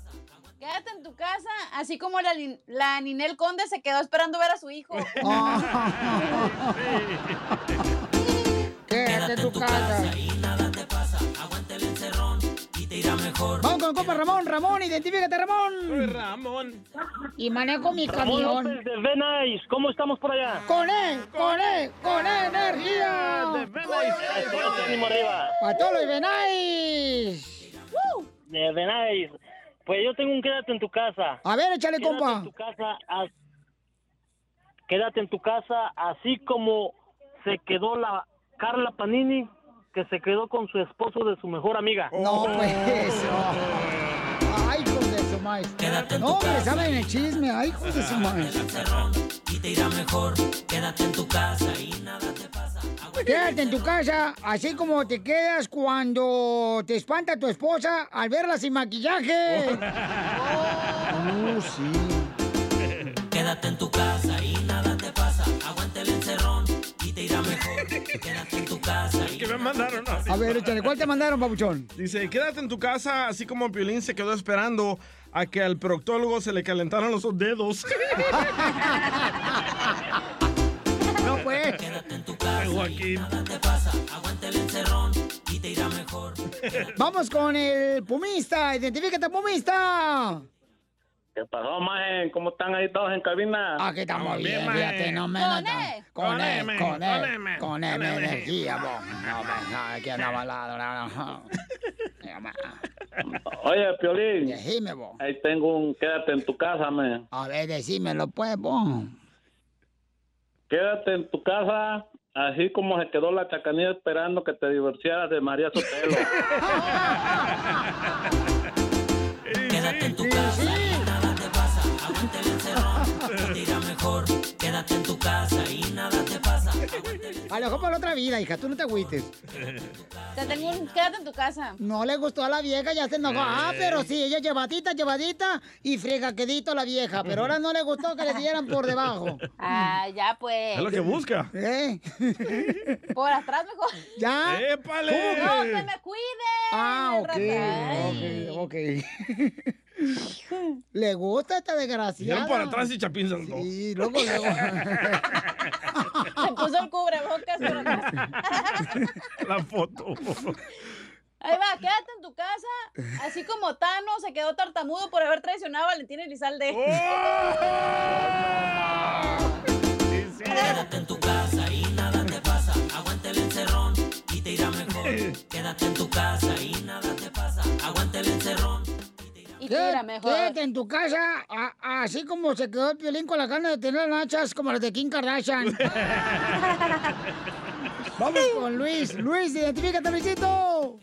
Quédate en tu casa, así como la, la Ninel Conde se quedó esperando ver a su hijo. Quédate en tu casa. Mejor. Vamos con el compa Ramón. Ramón, identifícate, Ramón. Soy Ramón. Y manejo mi Ramón camión. López de Venais, ¿cómo estamos por allá? Con él, con él, con energía. Todo ánimo arriba. Para todos los Benais. De Venais. Pues yo tengo un quédate en tu casa. A ver, échale, Quédate compa. en tu casa. as- Quédate en tu casa así como se quedó la Carla Panini, que se quedó con su esposo de su mejor amiga. No, pues. Ay, hijos de su maíz. No, hombre, saben el chisme. Ay, hijos de su maíz. Y te irá mejor. Quédate en tu casa y nada te pasa. Quédate en tu casa, así como te quedas cuando te espanta tu esposa al verla sin maquillaje. Oh, sí. Quédate en tu casa y nada te pasa. Aguante el encerrón y te irá mejor. Quédate me mandaron así. A ver, échale, ¿cuál te mandaron, papuchón? Dice, quédate en tu casa, así como Piolín se quedó esperando a que al proctólogo se le calentaran los dedos. No, pues. Quédate en tu casa Joaquín. nada te pasa. Aguante el encerrón y te irá mejor. Vamos con el pumista. Identifícate, pumista. ¿Qué pasó, maje? ¿Cómo están ahí todos en cabina? Aquí estamos bien, maje. fíjate, no me Con. E. Con Con él, M, con con él, M, con con él, M. energía, vos. No, me- no, aquí andaba al lado, no, no. Oye, Piolín. Decime, vos. Ahí tengo un quédate en tu casa, man. A ver, decímelo, pues, vos. Quédate en tu casa, así como se quedó la chacanilla esperando que te divorciaras de María Sotelo. Quédate en tu casa Aguante el encerrón irá mejor. Quédate en tu casa y nada te pasa. A lo mejor para la otra vida, hija, tú no te agüites. Te tengo un... Quédate en tu casa. No le gustó a la vieja, ya se enojó. Ah, pero sí, ella llevadita, llevadita y fregaquedito la vieja. Pero ahora no le gustó que le dieran por debajo. Ah, ya pues. Es lo que busca. ¿Eh? Por atrás mejor. ¿Ya? ¡Épale! No, que me cuide. Ah, ok, Ay. ok, ¿Le gusta esta desgraciada? Dijeron por atrás y Chapín saltó. Sí, luego, luego. Se puso el cubrebocas por atrás. La foto. Ahí va, quédate en tu casa, así como Tano se quedó tartamudo por haber traicionado a Valentín Elizalde. Quédate en tu casa y nada te pasa. Aguante el encerrón y te irá mejor. Quédate en tu casa y nada te pasa. Aguante el encerrón. Y mejor. Quédate en tu casa, a- así como se quedó el violín con la gana de tener nachas como las de Kim Kardashian. Vamos con Luis. Luis, identifícate, Luisito.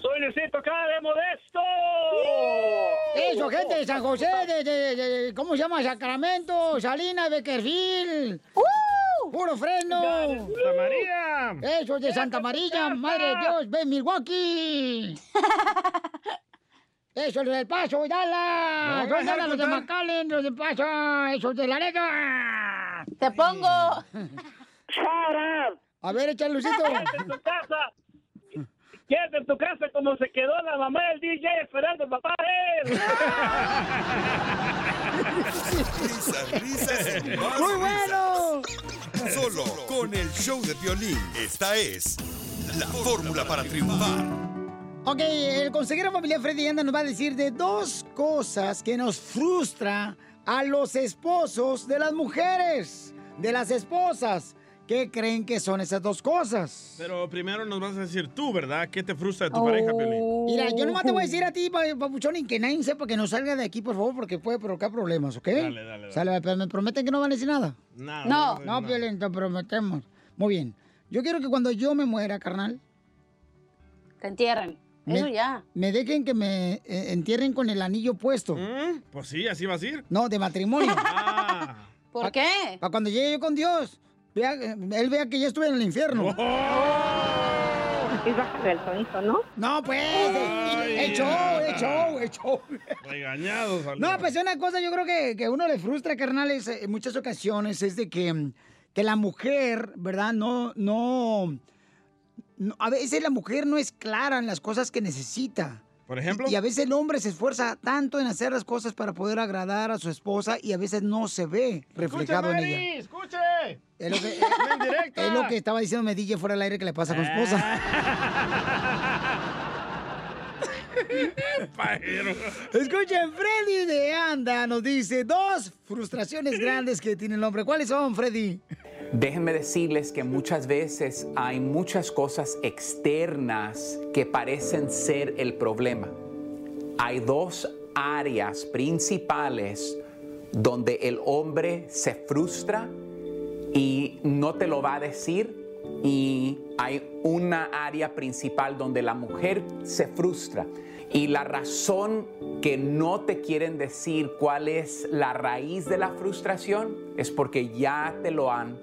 Soy Luisito acá de Modesto. Eso, gente de San José, de, de- de- ¿cómo se llama? Sacramento, Salinas, Beckerfield. Puro freno. ¡Santa María! Eso, de Santa María, madre de Dios, ven Milwaukee. Eso, los del Paso, Dallas. No, Dallas, los de. McAllen, los del Paso, esos de Laredo. Te pongo. A ver, échale, Luisito. Quédate en tu casa. Quédate en tu casa como se quedó la mamá del DJ esperando al papá de él. Risas, risas y más ¡Muy risas. bueno! Solo con el show de violín. Esta es la fórmula para triunfar. Ok, el consejero familiar Freddy Anda nos va a decir de dos cosas que nos frustra a los esposos de las mujeres, de las esposas. ¿Qué creen que son esas dos cosas? Pero primero nos vas a decir tú, ¿verdad? ¿Qué te frustra de tu pareja, Piolín? Mira, yo nomás te voy a decir a ti, pa- papuchón, y que nadie sepa que no salga de aquí, por favor, porque puede provocar problemas, ¿ok? Dale, dale, dale. Sale, pero me prometen que no van a decir nada. Nada, No, no no. Piolín, te prometemos. Muy bien. Yo quiero que cuando yo me muera, carnal, Te entierren. Me, Eso ya. me dejen que me eh, entierren con el anillo puesto. Pues sí, así vas a ir. No, de matrimonio. ¿Por qué? Para cuando llegue yo con Dios, vea, él vea que ya estuve en el infierno. Y bájale el tonito, ¿no? No, pues, el show, el show, el show. Regañados. No, pues una cosa yo creo que, que uno le frustra, carnales, en muchas ocasiones es de que, mm, que la mujer, ¿verdad? No, no, no- A veces la mujer no es clara en las cosas que necesita. Por ejemplo. Y a veces el hombre se esfuerza tanto en hacer las cosas para poder agradar a su esposa y a veces no se ve reflejado en ella. ¡Escuche! Es lo, que, es lo que estaba diciéndome DJ fuera del aire que le pasa con su esposa. Escuchen, Freddy de Anda nos dice dos frustraciones grandes que tiene el hombre. ¿Cuáles son, Freddy? Déjenme decirles que muchas veces hay muchas cosas externas que parecen ser el problema. Hay dos áreas principales donde el hombre se frustra y no te lo va a decir y hay una área principal donde la mujer se frustra. Y la razón que no te quieren decir cuál es la raíz de la frustración es porque ya te lo han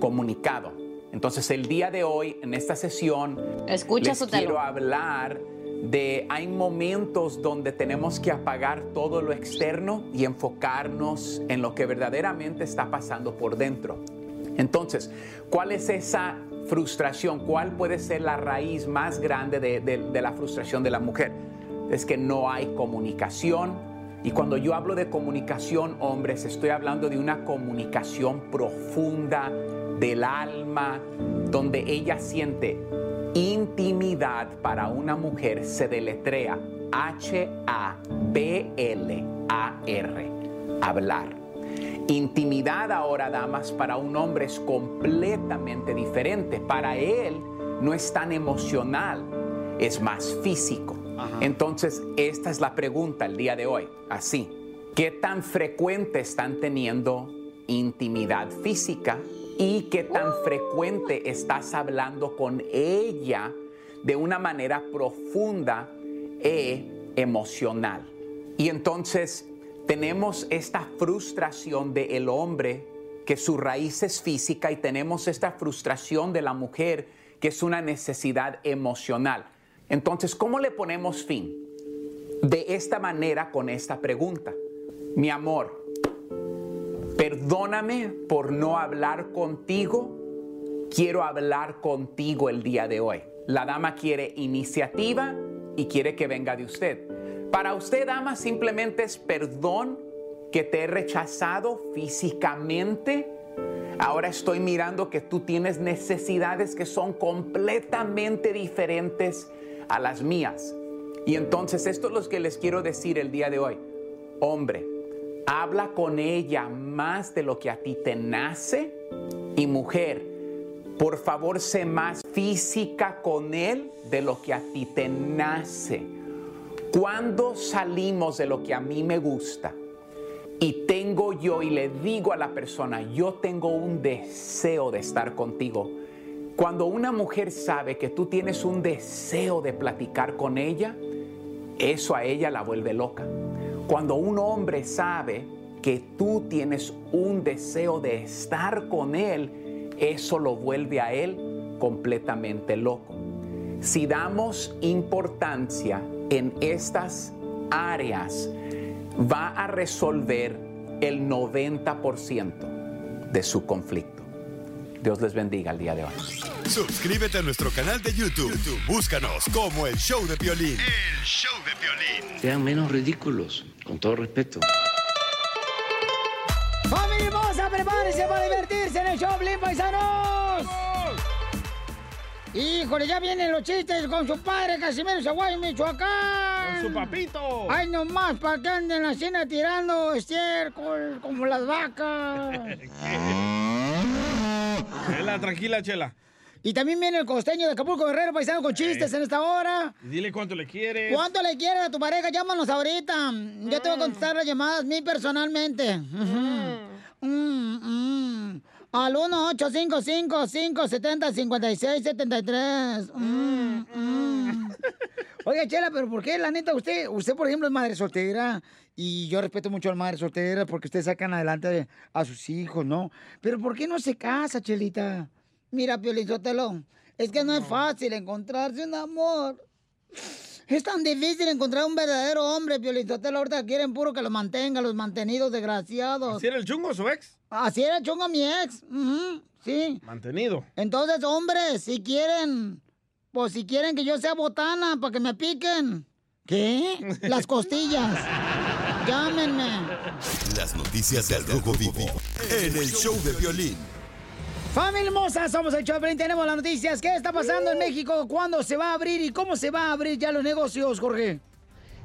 comunicado. Entonces el día de hoy, en esta sesión, Escucha, les Sotelo. quiero hablar de hay momentos donde tenemos que apagar todo lo externo y enfocarnos en lo que verdaderamente está pasando por dentro. Entonces, ¿cuál es esa frustración? ¿Cuál puede ser la raíz más grande de, la frustración de la mujer? Es que no hay comunicación. Y cuando yo hablo de comunicación, hombres, estoy hablando de una comunicación profunda del alma, donde ella siente intimidad para una mujer, se deletrea H-A-B-L-A-R, hablar. Intimidad ahora, damas, para un hombre es completamente diferente. Para él no es tan emocional, es más físico. Entonces, esta es la pregunta el día de hoy. Así, ¿qué tan frecuente están teniendo intimidad física y qué tan frecuente estás hablando con ella de una manera profunda e emocional? Y entonces tenemos esta frustración del hombre que su raíz es física y tenemos esta frustración de la mujer que es una necesidad emocional. Entonces, ¿cómo le ponemos fin? De esta manera con esta pregunta. Mi amor, perdóname por no hablar contigo. Quiero hablar contigo el día de hoy. La dama quiere iniciativa y quiere que venga de usted. Para usted, dama, simplemente es perdón que te he rechazado físicamente. Ahora estoy mirando que tú tienes necesidades que son completamente diferentes a las mías. Y entonces esto es lo que les quiero decir el día de hoy. Hombre, habla con ella más de lo que a ti te nace. Y mujer, por favor, sé más física con él de lo que a ti te nace. Cuando salimos de lo que a mí me gusta y tengo yo y le digo a la persona, yo tengo un deseo de estar contigo. Cuando una mujer sabe que tú tienes un deseo de platicar con ella, eso a ella la vuelve loca. Cuando un hombre sabe que tú tienes un deseo de estar con él, eso lo vuelve a él completamente loco. Si damos importancia en estas áreas, va a resolver el 90% de su conflicto. Dios les bendiga el día de hoy. Suscríbete a nuestro canal de YouTube. YouTube, Búscanos como el show de violín. El show de violín. Sean menos ridículos, con todo respeto. ¡Familia hermosa, prepárense para divertirse en el show, Blin Paisanos! Híjole, ya vienen los chistes con su padre, Casimiro Zaguay, Michoacán. Con su papito. Ay, nomás, para que anden la cena tirando estiércol como las vacas. Chela, tranquila, Chela. Y también viene el costeño de Acapulco Guerrero, paisano con chistes en esta hora. Dile cuánto le quieres. ¿Cuánto le quieres a tu pareja? Llámanos ahorita. Yo te voy a contestar las llamadas, mí personalmente. Mm, mm. Al 1-855-570-5673. Mm, mm. Oiga, Chela, pero ¿por qué? La neta, usted, usted, por ejemplo, es madre soltera. Y yo respeto mucho a las madres solteras porque ustedes sacan adelante a sus hijos, ¿no? Pero ¿por qué no se casa, Chelita? Mira, Piolizotelo, es que no es fácil encontrarse un amor. Es tan difícil encontrar un verdadero hombre, Piolizotelo. Ahorita quieren puro que los mantenga, los mantenidos desgraciados. ¿Así era el chungo su ex? Así era el chungo mi ex. sí. Mantenido. Entonces, hombres, si quieren, pues si quieren que yo sea botana para que me piquen. ¿Qué? Las costillas. Llámenme. Las noticias del Rojo Vivo en el show de violín. Familia hermosa, somos el Choplin, tenemos las noticias. ¿Qué está pasando en México? ¿Cuándo se va a abrir y cómo se va a abrir ya los negocios, Jorge?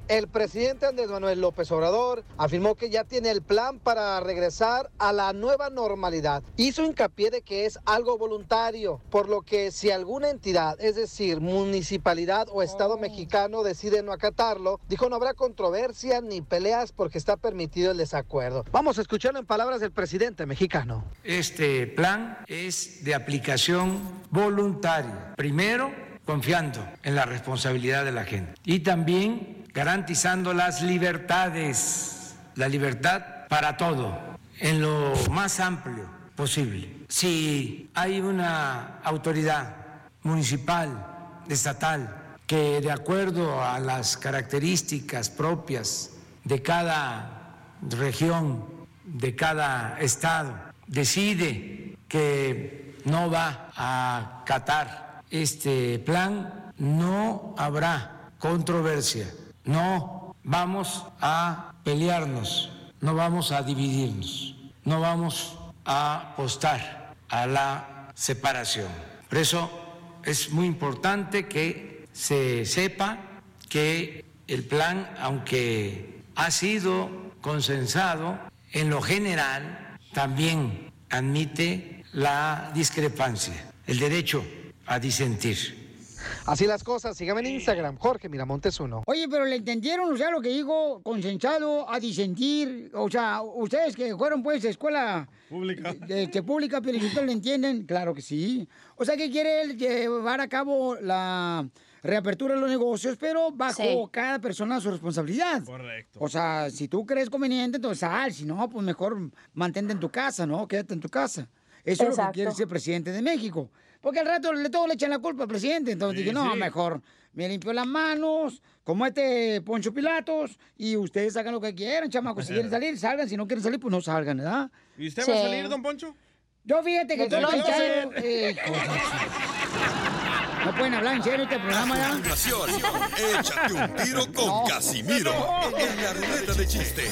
El presidente Andrés Manuel López Obrador afirmó que ya tiene el plan para regresar a la nueva normalidad. Hizo hincapié de que es algo voluntario, por lo que si alguna entidad, es decir, municipalidad o estado mexicano decide no acatarlo, dijo no habrá controversia ni peleas porque está permitido el desacuerdo. Vamos a escucharlo en palabras del presidente mexicano. Este plan es de aplicación voluntaria. Primero, confiando en la responsabilidad de la gente. Y también garantizando las libertades, la libertad para todo, en lo más amplio posible. Si hay una autoridad municipal, estatal, que de acuerdo a las características propias de cada región, de cada estado, decide que no va a acatar este plan, no habrá controversia, no vamos a pelearnos, no vamos a dividirnos, no vamos a apostar a la separación. Por eso es muy importante que se sepa que el plan, aunque ha sido consensado, en lo general también admite la discrepancia, el derecho a disentir. Así las cosas, síganme en Instagram, Jorge Miramontes uno. Oye, pero le entendieron, o sea, lo que dijo consensado a disentir. O sea, ustedes que fueron pues a escuela Pública. de, de pública, pero le entienden, claro que sí. O sea, que quiere él llevar a cabo la reapertura de los negocios, pero bajo Sí. cada persona su responsabilidad. Correcto. O sea, si tú crees conveniente, entonces sal. Si no, pues mejor mantente en tu casa, ¿no? Quédate en tu casa. Eso es lo que quiere ser presidente de México. Porque al rato le todo le echan la culpa al presidente. Entonces Sí, dije, no, sí. mejor me limpio las manos, como este Poncho Pilatos, y ustedes hagan lo que quieran, chamacos. Si quieren salir, salgan. Si no quieren salir, pues no salgan, ¿verdad? ¿Y usted Sí. va a salir, don Poncho? Yo fíjate que estoy pensando... eh, no pueden hablar en serio este programa ya. Échate un tiro con Casimiro en la ruleta de chistes.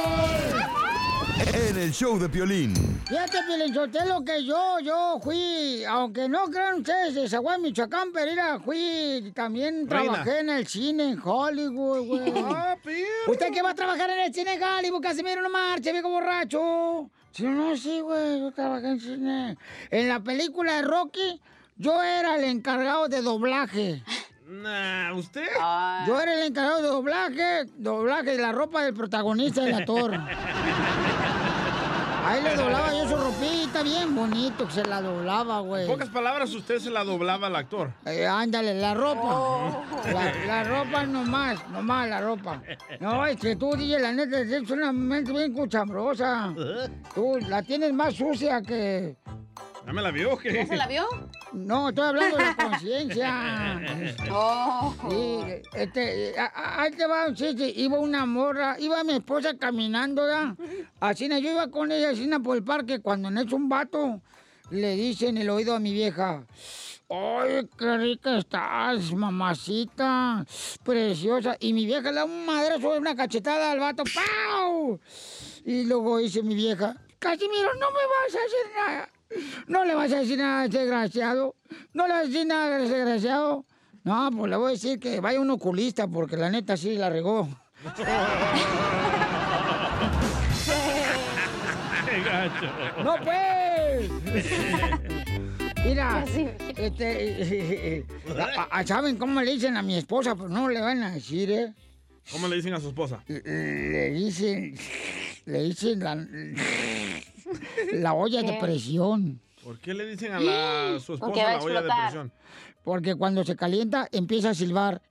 En el show de Piolín. Fíjate, lo que yo, yo fui, aunque no crean ustedes de Zaguay, Michoacán, pero mira, fui, también Reina. trabajé en el cine en Hollywood, güey. Ah. ¿Usted qué va a trabajar en el cine en Hollywood, Casimiro? No marche, viejo borracho. Sí, no, sí, güey, yo trabajé en cine. En la película de Rocky, yo era el encargado de doblaje. Nah, ¿usted? Ah, Yo era el encargado de doblaje, doblaje de la ropa del protagonista del actor. Ahí le doblaba yo su ropita, bien bonito que se la doblaba, güey. En pocas palabras, usted se la doblaba al actor. Eh, ándale, la ropa. Oh. La, la ropa nomás, nomás la ropa. No, es que tú, DJ, la neta, es una mente bien cuchambrosa. Tú la tienes más sucia que... ¿Ya me la vio? qué? ¿Ya se la vio? No, estoy hablando de la conciencia. Oh. Sí, este, ahí te va un chiste. Iba una morra, iba mi esposa caminando, ¿ya? Así, yo iba con ella así por el parque, cuando en eso un vato le dice en el oído a mi vieja, ¡Ay, qué rica estás, mamacita! Preciosa. Y mi vieja le da un madrazo, una cachetada al vato, ¡pau! Y luego dice mi vieja, Casimiro, no me vas a hacer nada. No le vas a decir nada a ese desgraciado. No le vas a decir nada a ese desgraciado. No, pues le voy a decir que vaya un oculista, porque la neta sí la regó. ¡Qué gacho! ¡No, pues! Mira, este, ¿saben cómo le dicen a mi esposa? Pues no le van a decir, ¿eh? ¿Cómo le dicen a su esposa? Le dicen, le dicen la, la olla de ¿Qué? presión. ¿Por qué le dicen a la, su Porque va esposa la olla de presión? Porque cuando se calienta empieza a silbar.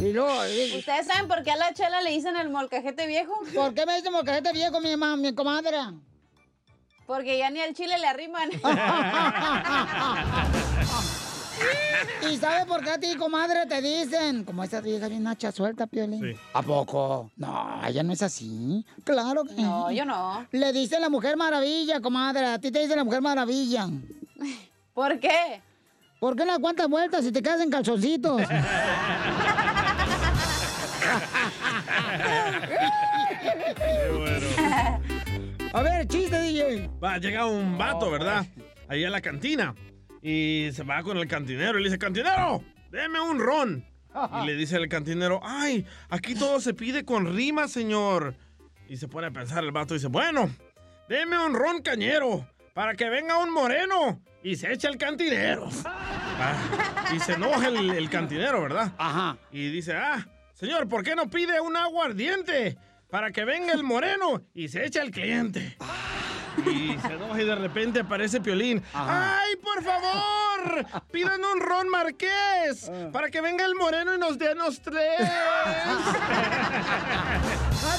Y luego, eh, ¿Ustedes saben por qué a la chela le dicen el molcajete viejo? ¿Por qué me dicen molcajete viejo, mi, ma- mi comadre? Porque ya ni al chile le arriman. ¿Y sabes por qué a ti, comadre, te dicen? Como esta vieja bien hacha suelta, Piolín. ¿A poco? No, ella no es así. Claro que No, yo no. Le dice la Mujer Maravilla, comadre. A ti te dice la Mujer Maravilla. ¿Por qué? ¿Por qué no aguantas vueltas si te quedas en calzoncitos? Qué bueno. A ver, chiste, DJ. Va, llega un vato, ¿verdad? Ahí a la cantina. Y se va con el cantinero y le dice, cantinero, deme un ron. Y le dice el cantinero, ay, aquí todo se pide con rima, señor. Y se pone a pensar el vato y dice, bueno, deme un ron cañero para que venga un moreno y se eche el cantinero. Ah, y se enoja el, el cantinero, ¿verdad? Ajá. Y dice, ah, señor, ¿por qué no pide un agua ardiente para que venga el moreno y se eche al cliente? Y se enoja y de repente aparece Piolín. ¡Ay, por favor! ¡Pidan un ron marqués! Para que venga el moreno y nos denos tres. Ah,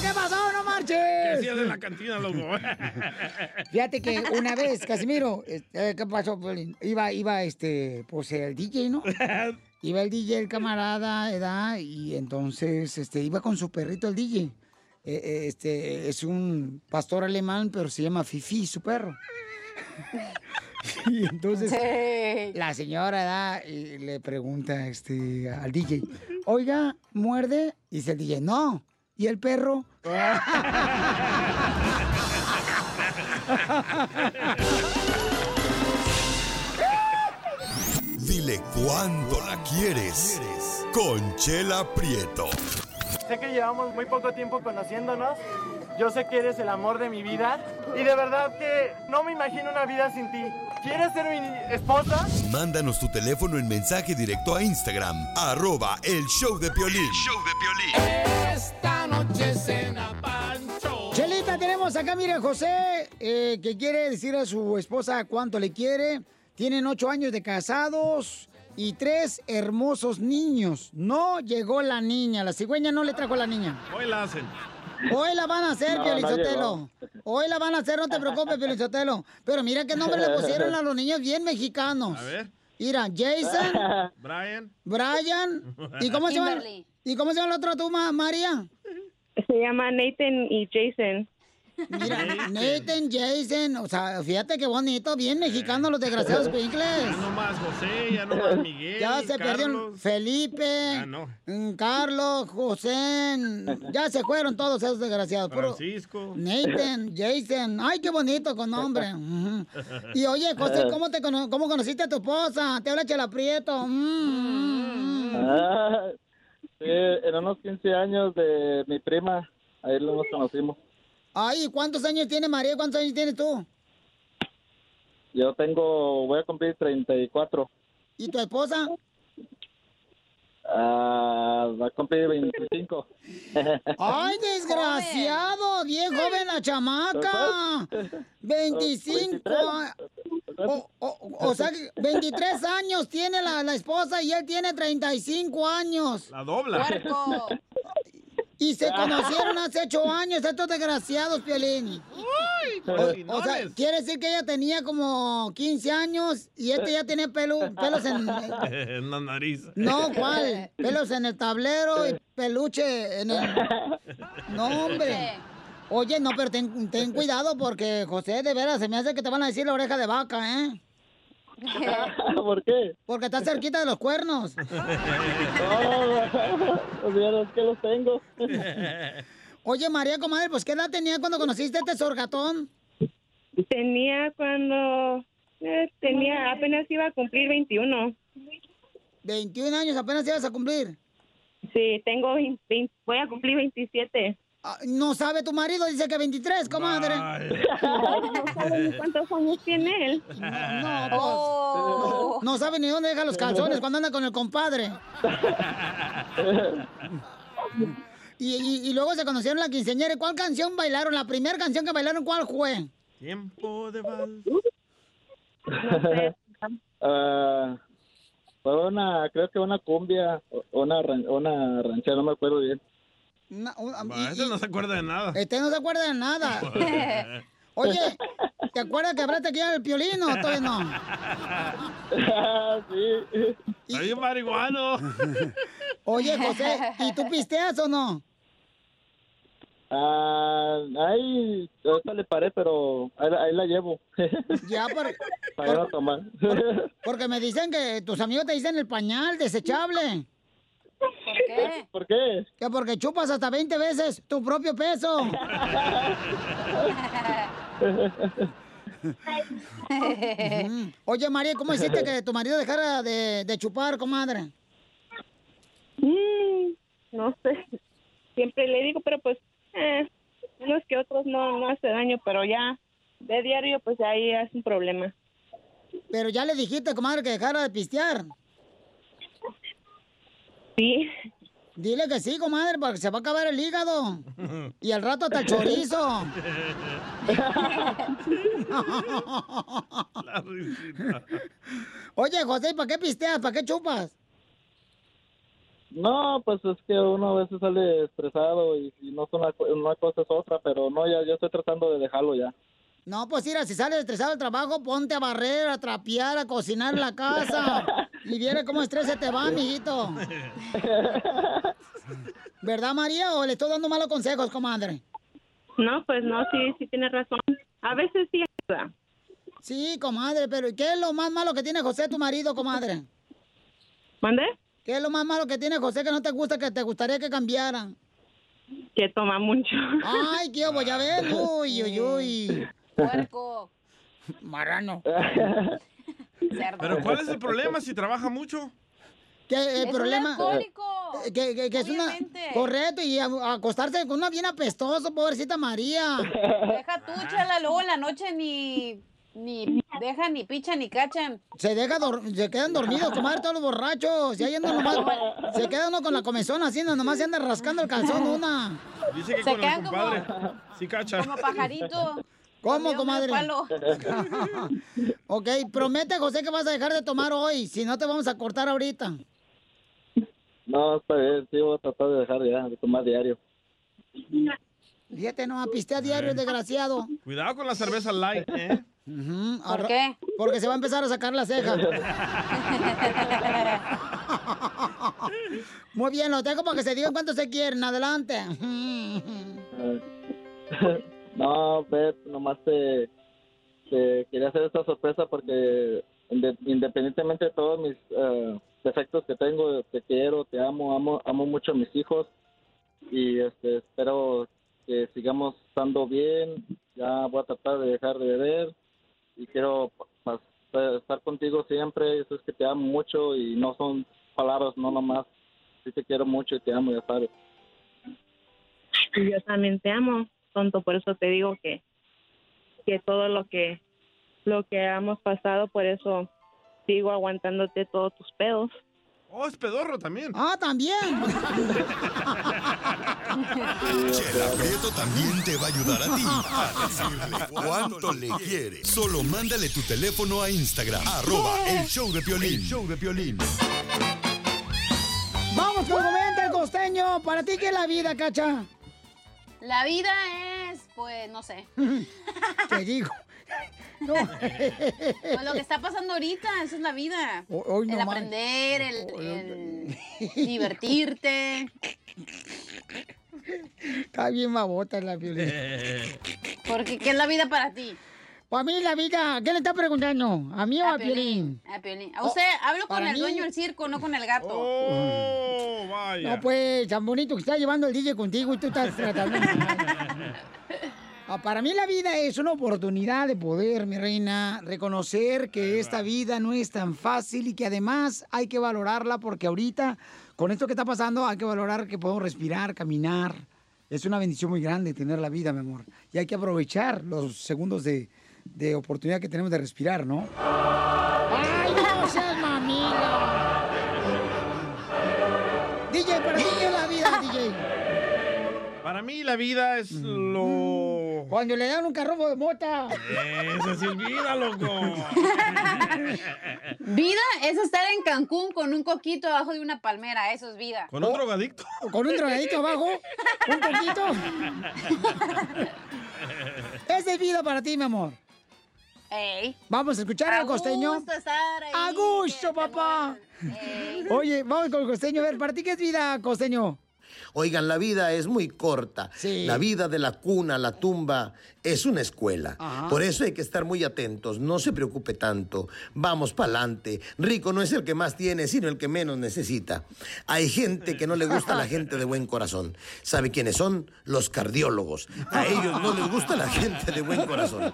¿Qué pasó? ¡No ¿Qué marches! hacías en la cantina, loco? Fíjate que una vez, Casimiro, este, ¿qué pasó, Piolín? Iba, iba, este, pues el DJ, ¿no? Iba el DJ, el camarada, ¿verdad? Y entonces, este, iba con su perrito el DJ. Eh, eh, este, es un pastor alemán, pero se llama Fifi, su perro. y entonces, la señora, ¿verdad? Y le pregunta, este, al DJ, oiga, ¿muerde? Y dice el DJ, no. ¿Y el perro? Dile cuándo la quieres. Conchela Prieto. Sé que llevamos muy poco tiempo conociéndonos. Yo sé que eres el amor de mi vida. Y de verdad que no me imagino una vida sin ti. ¿Quieres ser mi esposa? Mándanos tu teléfono en mensaje directo a Instagram, arroba el show de Piolín. Esta noche cena Pancho. Chelita, tenemos acá, mire, José, eh, que quiere decir a su esposa cuánto le quiere. Tienen ocho años de casados y tres hermosos niños. No llegó la niña, la cigüeña no le trajo la niña. Hoy la hacen. Hoy la van a hacer, No, Piolizotelo. no Hoy la van a hacer, no te preocupes, Piolizotelo. Pero mira qué nombre le pusieron a los niños bien mexicanos. A ver. Mira, Jason, Brian. Brian. ¿Y cómo se llama? ¿Y cómo se llama el otro tú, Ma- María? Se llama Nathan y Jason. Mira, Nathan, Jason, o sea, fíjate qué bonito, bien mexicano los desgraciados pincles. Ya no más José, ya no más Miguel. Ya se perdieron. Felipe, Ah, no. mm, Carlos, José, ya se fueron todos esos desgraciados. Francisco. Nathan, Jason, ay, qué bonito con nombre. Y oye, José, ¿cómo, te cono- cómo conociste a tu esposa? Te habla Chela Prieto. Mm, mm, mm. Ah, sí, eran unos 15 años de mi prima. Ahí nos conocimos. Ay, ¿cuántos años tiene María? ¿Cuántos años tienes tú? Yo tengo, voy a cumplir 34. ¿Y tu esposa? Ah, va a cumplir 25. ¡Ay, desgraciado! Bien joven la chamaca. 25. a- O, o- o sea, que 23 años tiene la, la esposa y él tiene 35 años. La dobla. Y se conocieron hace ocho años, estos desgraciados, Piolín. O, o sea, quiere decir que ella tenía como 15 años y este ya tenía pelo, pelos en... en la nariz. No, ¿cuál? Pelos en el tablero y peluche en el... No, hombre. Oye, no, pero ten, ten cuidado porque, José, de veras, se me hace que te van a decir la oreja de vaca, ¿eh? ¿Por qué? Porque está cerquita de los cuernos. Pues ya es que los tengo. Oye, María, comadre, pues ¿qué edad tenía cuando conociste a este sorgatón? Tenía cuando... eh, tenía, apenas iba a cumplir 21. 21 años apenas ibas a cumplir. Sí, tengo 20 20 voy a cumplir 27. Ah, No sabe tu marido, dice que 23, comadre. no sabe ni cuántos años tiene él. No, pues, no, no sabe ni dónde deja los calzones cuando anda con el compadre. Y, y- y luego se conocieron la quinceañera. ¿Y ¿Cuál canción bailaron? La primera canción que bailaron, ¿cuál fue? Tiempo de vals. Ah, fue una, creo que una cumbia, o- una, una ranchera, no me acuerdo bien. Una- un- Va, y- ese y- no se acuerda de nada. Este no se acuerda de nada. Oye, ¿te acuerdas que hablaste aquí al piolín o todavía no? sí. Está bien marihuano. Oye, José, ¿y tú pisteas o no? Ah, ahí, ahorita le paré, pero ahí, la- ahí la llevo. Ya, por- Para no tomar. porque me dicen que tus amigos te dicen el pañal desechable. ¿Por qué? ¿Por qué? Que porque chupas hasta 20 veces tu propio peso. Oye, María, ¿cómo hiciste que tu marido dejara de, de chupar, comadre? Mm, no sé. Siempre le digo, pero pues, eh, unos que otros no, no hace daño, pero ya de diario, pues ahí es un problema. Pero ya le dijiste, comadre, que dejara de pistear. Sí. Dile que sí, comadre, porque se va a acabar el hígado. Y al rato hasta el chorizo. La risita. Oye, José, ¿para qué pisteas? ¿Para qué chupas? No, pues es que uno a veces sale estresado y, y no es una, una cosa es otra, pero no, ya, ya estoy tratando de dejarlo ya. No, pues mira, si sales estresado del trabajo, ponte a barrer, a trapear, a cocinar en la casa. Y viera cómo estrés se te va, mijito. ¿Verdad, María? ¿O le estoy dando malos consejos, comadre? No, pues no, sí, sí tienes razón. A veces sí ayuda. Sí, comadre, pero ¿qué es lo más malo que tiene José, tu marido, comadre? ¿Mande? ¿Qué es lo más malo que tiene José que no te gusta, que te gustaría que cambiaran? Que toma mucho. Ay, qué voy a ver. Uy, uy, uy. Puerco. Marrano. Cerdo. Pero ¿cuál es el problema si trabaja mucho? Que el Es problema. alcohólico. eh, Que, que- que es una. Correcto, y a- acostarse con una bien apestoso, pobrecita María. Deja tú, chala, luego en la noche ni, ni dejan, ni pichan, ni cachan. Se deja dor- se quedan dormidos, comadre, todos los borrachos. Y ahí andan nomás. Se queda uno con la comezón así, no, nomás se anda rascando el calzón una. Dice que Se con el quedan como- compadre. Sí, cacha. Como pajarito. ¿Cómo, comadre? ok, promete, José, que vas a dejar de tomar hoy. Si no, te vamos a cortar ahorita. No, está bien, sí, voy a tratar de dejar ya, de tomar diario. Fíjate, no, pistea a diario, el desgraciado. Cuidado con la cerveza light, ¿eh? ¿Por qué? Porque se va a empezar a sacar la ceja. Muy bien, lo tengo para que se digan cuánto se quieren. Adelante. No, ves, nomás te, quería hacer esta sorpresa porque inde- independientemente de todos mis eh, defectos que tengo, te quiero, te amo, amo, amo mucho a mis hijos y este, espero que sigamos estando bien. Ya voy a tratar de dejar de beber y quiero estar contigo siempre. Eso es que te amo mucho y no son palabras, no nomás. Sí te quiero mucho y te amo, ya sabes. Yo también te amo, tonto, por eso te digo que, que todo lo que lo que hemos pasado, por eso sigo aguantándote todos tus pedos. Oh, es pedorro también. Ah, también. Chela Prieto también te va a ayudar a ti a decirle cuánto le quiere. Solo mándale tu teléfono a Instagram, arroba el show de Piolín. El show de Piolín. Vamos con el comediante el costeño. costeño, ¿para ti qué es la vida, cacha? La vida es, pues, no sé. Te digo. No. Pues lo que está pasando ahorita, eso es la vida. Hoy el no más. aprender, el, el divertirte. Está bien babota la violín. Porque, ¿qué es la vida para ti? Para mí la vida, ¿qué le está preguntando? ¿A mí o a, Piolín? A Piolín. A usted, hablo con el mí- dueño del circo, no con el gato. Oh, vaya. No, pues, tan bonito que está llevando el DJ contigo y tú estás tratando. Ah, Para mí la vida es una oportunidad de poder, mi reina, reconocer que esta vida no es tan fácil y que además hay que valorarla porque ahorita, con esto que está pasando, hay que valorar que podemos respirar, caminar. Es una bendición muy grande tener la vida, mi amor. Y hay que aprovechar los segundos de, de oportunidad que tenemos de respirar, ¿no? ¡Ay, no seas mamila! DJ, ¿para ti qué es la vida, DJ? Para mí la vida es lo... Cuando le dan un carrobo de mota. Esa sí es vida, loco. Vida es estar en Cancún con un coquito abajo de una palmera, eso es vida. ¿Con un drogadicto? ¿Con un drogadito abajo? ¿Un poquito? Esa es vida para ti, mi amor. Ey. Vamos a escuchar al costeño. gusto estar ahí. ¡A gusto, papá! Oye, vamos con el costeño. A ver, ¿para ti qué es vida, costeño? Oigan, la vida es muy corta. La vida de la cuna la tumba es una escuela. Ajá. Por eso hay que estar muy atentos. No se preocupe tanto. Vamos para adelante. Rico no es el que más tiene, sino el que menos necesita. Hay gente que no le gusta a la gente de buen corazón. ¿Sabe quiénes son? Los cardiólogos. A ellos no les gusta la gente de buen corazón.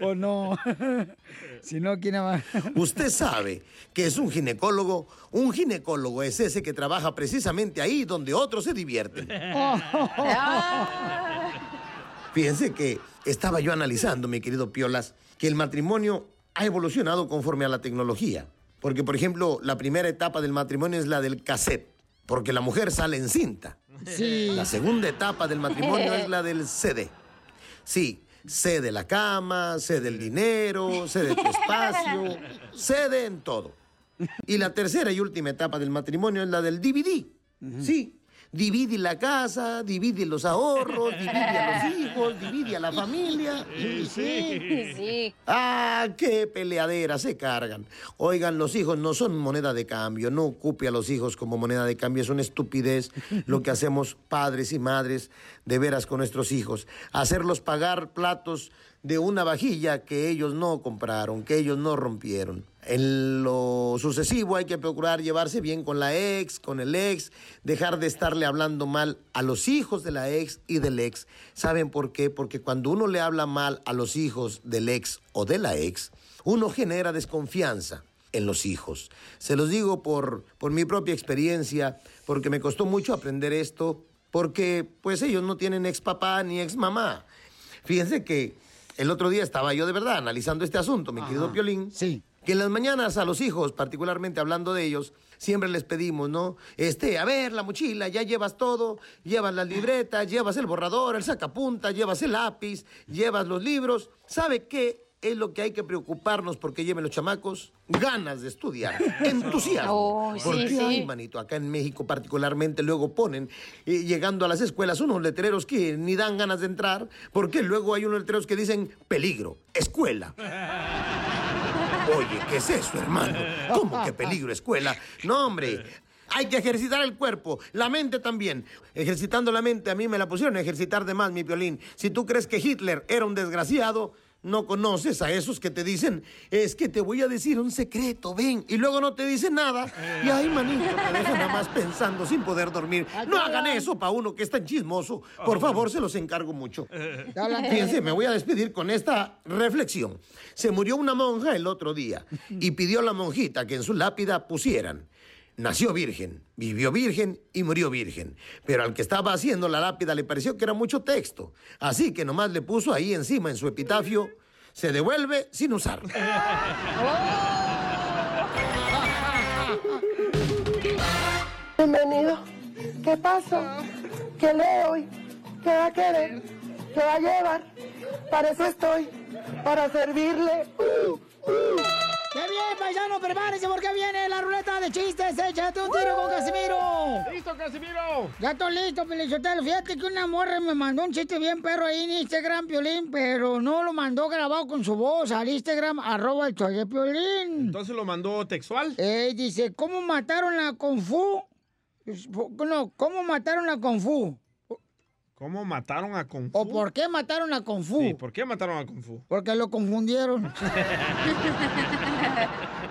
¿O no? si no, ¿quién va? Usted sabe que es un ginecólogo. Un ginecólogo es ese que trabaja precisamente ahí donde otros se divierten. Fíjense que estaba yo analizando, mi querido Piolas, que el matrimonio ha evolucionado conforme a la tecnología. Porque, por ejemplo, la primera etapa del matrimonio es la del cassette, porque la mujer sale en cinta. Sí. La segunda etapa del matrimonio es la del CD. Sí, cede la cama, cede el dinero, cede tu espacio, cede en todo. Y la tercera y última etapa del matrimonio es la del DVD. Sí, divide la casa, divide los ahorros, divide a los hijos, divide a la familia. Sí. Ah, qué peleadera se cargan. Oigan, los hijos no son moneda de cambio. No ocupe a los hijos como moneda de cambio. Es una estupidez lo que hacemos padres y madres de veras con nuestros hijos. Hacerlos pagar platos de una vajilla que ellos no compraron, que ellos no rompieron. En lo sucesivo hay que procurar llevarse bien con la ex, con el ex, dejar de estarle hablando mal a los hijos de la ex y del ex. ¿Saben por qué? Porque cuando uno le habla mal a los hijos del ex o de la ex, uno genera desconfianza en los hijos. Se los digo por, por mi propia experiencia, porque me costó mucho aprender esto, porque pues ellos no tienen ex papá ni ex mamá. Fíjense que el otro día estaba yo de verdad analizando este asunto, mi querido Piolín. Sí. Que en las mañanas a los hijos, particularmente hablando de ellos, siempre les pedimos, ¿no? Este, a ver, la mochila, ya llevas todo, llevas las libretas, llevas el borrador, el sacapunta, llevas el lápiz, llevas los libros. ¿Sabe qué es lo que hay que preocuparnos porque lleven los chamacos? Ganas de estudiar, entusiasmo. Oh, sí, porque, sí. ay, manito, acá en México particularmente luego ponen, eh, llegando a las escuelas, unos letreros que ni dan ganas de entrar, porque luego hay unos letreros que dicen peligro, escuela. Oye, ¿qué es eso, hermano? ¿Cómo que peligro, escuela? No, hombre. Hay que ejercitar el cuerpo, la mente también. Ejercitando la mente, a mí me la pusieron a ejercitar de más, mi violín. Si tú crees que Hitler era un desgraciado, no conoces a esos que te dicen, es que te voy a decir un secreto, ven, y luego no te dicen nada. Y ay, manito, te dejan nada más pensando sin poder dormir. No hagan eso para uno que es tan chismoso. Por favor, se los encargo mucho. Fíjense, me voy a despedir con esta reflexión. Se murió una monja el otro día y pidió a la monjita que en su lápida pusieran. Nació virgen, vivió virgen y murió virgen. Pero al que estaba haciendo la lápida le pareció que era mucho texto. Así que nomás le puso ahí encima en su epitafio, se devuelve sin usar. Bienvenido. ¿Qué pasa? ¿Qué lee hoy? ¿Qué va a querer? ¿Qué va a llevar? Para eso estoy, para servirle. Uh, uh. ¡Qué bien! paisano, prepárense porque viene la ruleta de chistes. Échate un tiro con Casimiro. ¡Listo, Casimiro! Ya estoy listo, Pelichotelo. Fíjate que una morra me mandó un chiste bien perro ahí en Instagram, Piolín, pero no lo mandó grabado con su voz al Instagram, arroba el de Piolín. Entonces lo mandó textual. Eh, dice, ¿cómo mataron a Kung Fu? No, ¿cómo mataron a Kung Fu? ¿Cómo mataron a Kung Fu? ¿O por qué mataron a Kung Fu? Sí, ¿por qué mataron a Kung Fu? Porque lo confundieron.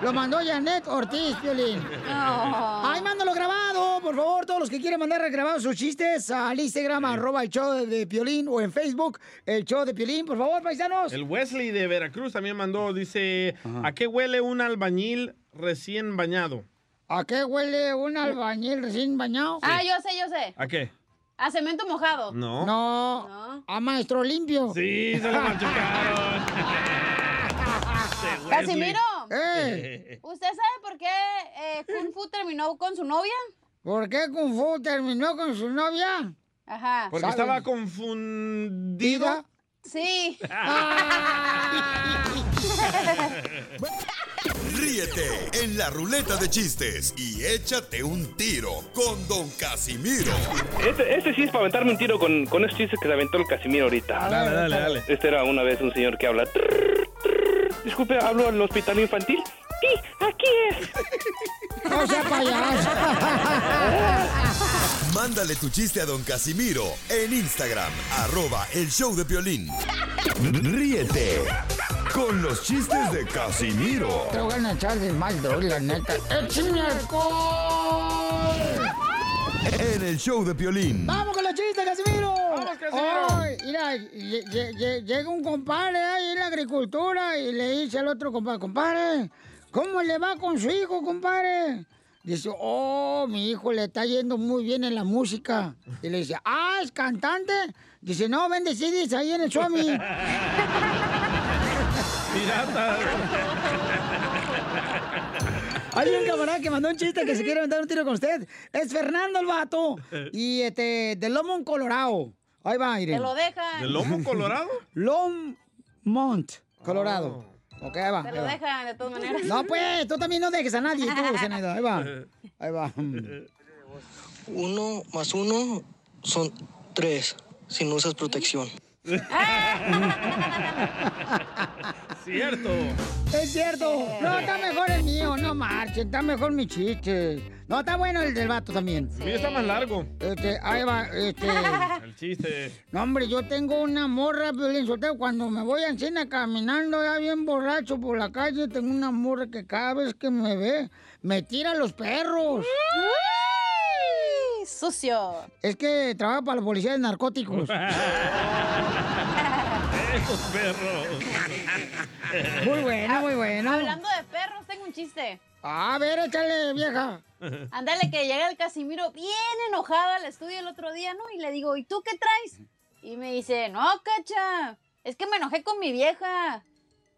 lo mandó Janet Ortiz, Piolín. Ay, mándalo grabado, por favor, todos los que quieren mandar grabados sus chistes al Instagram, arroba el show de Piolín, o en Facebook, el show de Piolín, por favor, paisanos. El Wesley de Veracruz también mandó, dice, ¿a qué huele un albañil recién bañado? ¿A qué huele un albañil recién bañado? Ah, yo sé, yo sé. ¿A qué? A cemento mojado. No. No. A maestro limpio. Sí, se lo machucaron. Este Casimiro. Eh. ¿Usted sabe por qué eh, Kung Fu terminó con su novia? ¿Por qué Kung Fu terminó con su novia? Ajá. Porque estaba confundido. Sí. Ríete en la ruleta de chistes y échate un tiro con Don Casimiro. Este, este sí es para aventarme un tiro con, con esos chistes que se aventó el Casimiro ahorita. Dale, dale, dale. Este era una vez un señor que habla. "Trrr, trrr". Disculpe, hablo al hospital infantil. Sí, aquí es. No sea payaso. Mándale tu chiste a Don Casimiro en Instagram, arroba el show de violín. Ríete con los chistes de Casimiro Te voy a echar de mal, droga, la neta. ¡Échame alcohol! en el show de Piolín. ¡Vamos con los chistes, Casimiro! ¡Vamos, Casimiro! Ay, mira, lle- lle- lle- llega un compadre ahí en la agricultura y le dice al otro compadre, compadre, ¿cómo le va con su hijo, compadre? Dice, oh, mi hijo le está yendo muy bien en la música. Y le dice, ah, ¿es cantante? Dice, no, vende CDs ahí en el Swami. Pirata. Hay un camarada que mandó un chiste que se quiere aventar un tiro con usted. Es Fernando el vato. Y este, de Lomond, Colorado. Ahí va, Irene. Te lo dejan. ¿De lomo colorado? Longmont, Colorado. Ok, ahí va. Te ahí lo va. dejan, de todas maneras. No, pues, tú también no dejes a nadie, tú. Ahí va. Ahí va. Uno más uno son tres, si no usas protección. Cierto. Es cierto. No, está mejor el mío, no marchen. Está mejor mi chiste. No, está bueno el del vato también. El mío está más largo. Este, ahí va, este. El chiste. No, hombre, yo tengo una morra, Piolín Sotelo, cuando me voy a Encina caminando ya bien borracho por la calle, tengo una morra que cada vez que me ve, me tira los perros. Sucio. Es que trabaja para la policía de narcóticos. Esos perros. Muy bueno, muy bueno. Hablando de perros, tengo un chiste. A ver, échale, vieja. Ándale, que llega el Casimiro bien enojado al estudio el otro día, ¿no? Y le digo, ¿y tú qué traes? Y me dice, no, cacha, es que me enojé con mi vieja.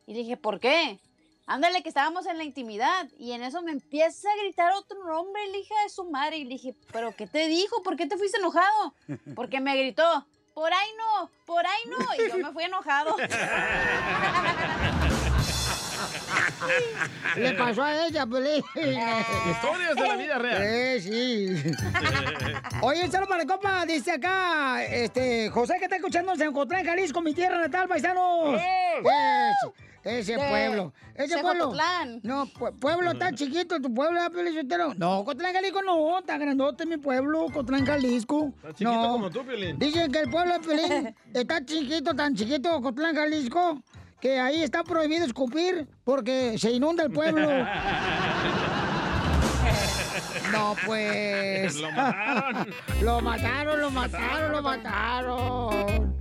Y le dije, ¿por qué? Ándale, que estábamos en la intimidad. Y en eso me empieza a gritar otro nombre, la hija de su madre. Y le dije, ¿pero qué te dijo? ¿Por qué te fuiste enojado? Porque me gritó, por ahí no, por ahí no. Y yo me fui enojado. Le pasó a ella, Piolín. Historias de la vida real. Eh, sí. Oye, saludo para el compa, dice acá, este, José que está escuchando en Ocotlán, Jalisco, mi tierra natal, paisanos. Es- ese De- pueblo. Ese pueblo. Jocotlán. No, pu- pueblo tan chiquito, tu pueblo, ¿verdad, Piolín Sotelo? No, Ocotlán, Jalisco no, está grandote mi pueblo, Ocotlán, Jalisco. Está chiquito No. como tú, Piolín. Dicen que el pueblo de Pelín está chiquito, tan chiquito, Ocotlán, Jalisco, que ahí está prohibido escupir porque se inunda el pueblo. No, pues. Lo mataron. Lo mataron, lo mataron, lo mataron.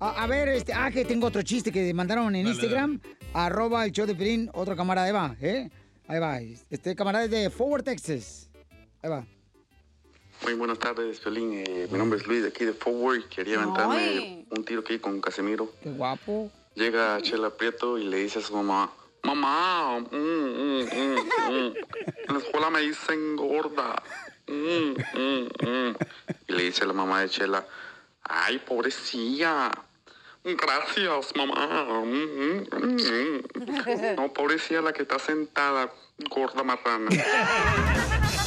A, a ver, este, ah, que tengo otro chiste que mandaron en Dale, Instagram, arroba el show de Pelín, otro camarada, ahí va, ¿eh? Ahí va, este camarada es de Forward, Texas. Ahí va. Muy buenas tardes, Piolín. Eh, mi nombre es Luis, de aquí de Forward. Quería aventarme Ay. un tiro aquí con Casemiro. Qué guapo. Llega Chela Prieto y le dice a su mamá, mamá, mm, mm, mm, en la escuela me dicen gorda. mm, mm, mm". Y le dice a la mamá de Chela, ay, pobrecilla, Gracias, mamá. No, pobrecilla la que está sentada, gorda marrana.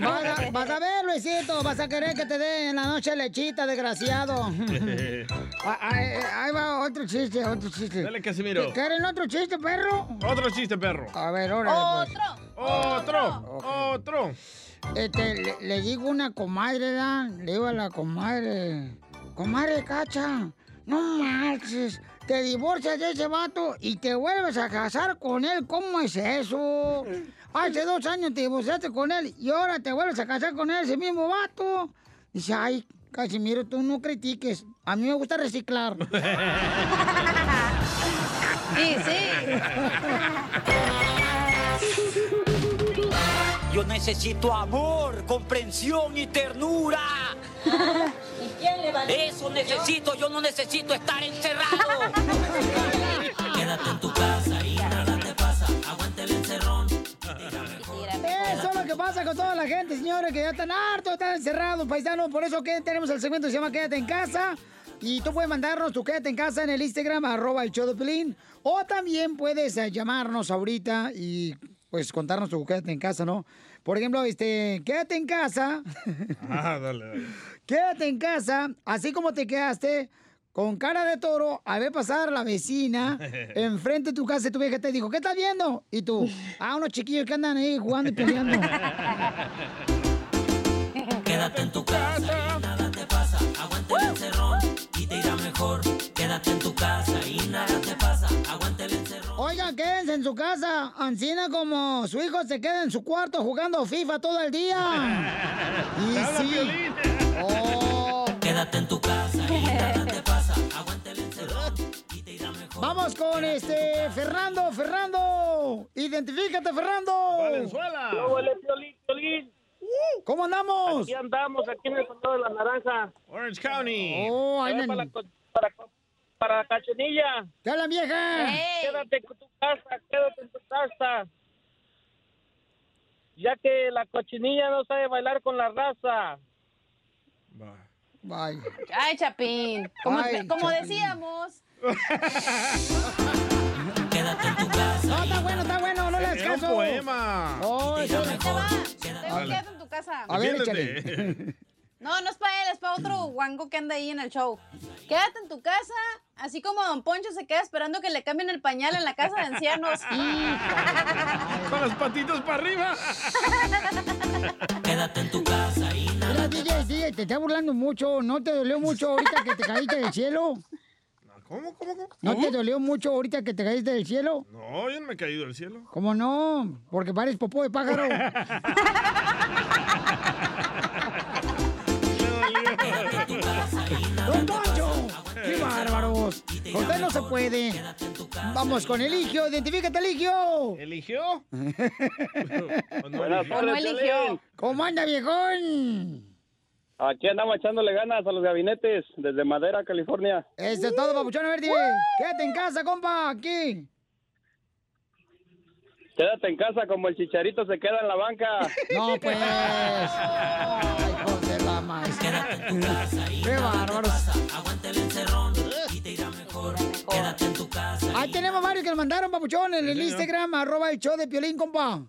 Vas a, vas a ver, Luisito, vas a querer que te den en la noche lechita, desgraciado. Ah, ah, eh, Ahí va otro chiste, otro chiste. Dale, Casimiro. ¿Quieren otro chiste, perro? Otro chiste, perro. A ver, órale, pues. Otro. Otro. Este, le, le digo una comadre, ¿verdad? Le digo a la comadre, comadre cacha, no marches, te divorcias de ese vato y te vuelves a casar con él, ¿cómo es eso? Hace dos años te divorciaste con él y ahora te vuelves a casar con él, ese mismo vato. Dice, ay, Casimiro, tú no critiques, a mí me gusta reciclar. Sí, sí. Yo necesito amor, comprensión y ternura. ¿Y quién le va a Eso necesito, yo no necesito estar encerrado. Quédate en tu casa pasa con toda la gente, señores, que ya están hartos, están encerrados, paisanos. Por eso que tenemos el segmento que se llama Quédate en casa. Y tú puedes mandarnos tu Quédate en casa en el Instagram, arroba el show de Pelín. O también puedes eh, llamarnos ahorita y pues contarnos tu Quédate en casa, ¿no? Por ejemplo, este, quédate en casa. Ah, dale, dale. Quédate en casa, así como te quedaste con cara de toro a ver pasar la vecina enfrente de tu casa y tu vieja te dijo, ¿qué estás viendo? Y tú, ah, unos chiquillos que andan ahí jugando y peleando. Quédate en tu casa y nada te pasa. Aguante el encerrón y te irá mejor. Quédate en tu casa y nada te pasa. Aguante el encerrón. Oigan, quédense en su casa, ancina como su hijo se queda en su cuarto jugando FIFA todo el día. Y sí. Oh. Quédate en tu casa y nada te Vamos con este Fernando, Fernando. Identifícate, Fernando. Valenzuela. ¿Qué huele, Piolín, Piolín? ¿Cómo andamos? Aquí andamos, aquí en el condado de la naranja. Orange County. Oh, ahí para, la, para, para la cachanilla. ¿Qué habla, vieja? Quédate en tu casa, quédate en tu casa. Ya que la cochinilla no sabe bailar con la raza. Bye. Ay, Chapín. Como, Ay, como Chapín. decíamos. Quédate en tu casa. No, está bueno, está bueno, no le hagas Era un caso. poema. Oh, eso- Ahí te va. Tengo Dale. quédate en tu casa. A ver, échale. No, no es para él, es para otro guango que anda ahí en el show. Quédate en tu casa, así como Don Poncho se queda esperando que le cambien el pañal en la casa de ancianos. Con las patitas para arriba. Quédate en tu casa y Mira, nada te DJ, DJ, te está burlando mucho. ¿No te dolió mucho ahorita que te caíste del cielo? ¿Cómo, cómo, cómo? ¿No te dolió mucho ahorita que te caíste del cielo? No, yo no me he caído del cielo. ¿Cómo no? Porque pares popó de pájaro. ¡Don Poncho! ¡Qué bárbaros! Usted no se puede. Vamos con Eligio. Identifícate, Eligio. ¿Eligió? Buenas ¿O no eligió? ¿Cómo anda, viejón? Aquí andamos echándole ganas a los gabinetes desde Madera, California. Eso es todo, papuchón. A ver, dime. Quédate en casa, compa. Aquí. Quédate en casa como el chicharito se queda en la banca. No, pues. Ay, hijos de la más. Quédate en tu casa y ¡Qué bárbaros! Aguante el encerrón y te irá mejor. Quédate en tu casa. Ahí tenemos varios que nos mandaron, papuchón, en el Instagram, arroba el show de Piolín, compa.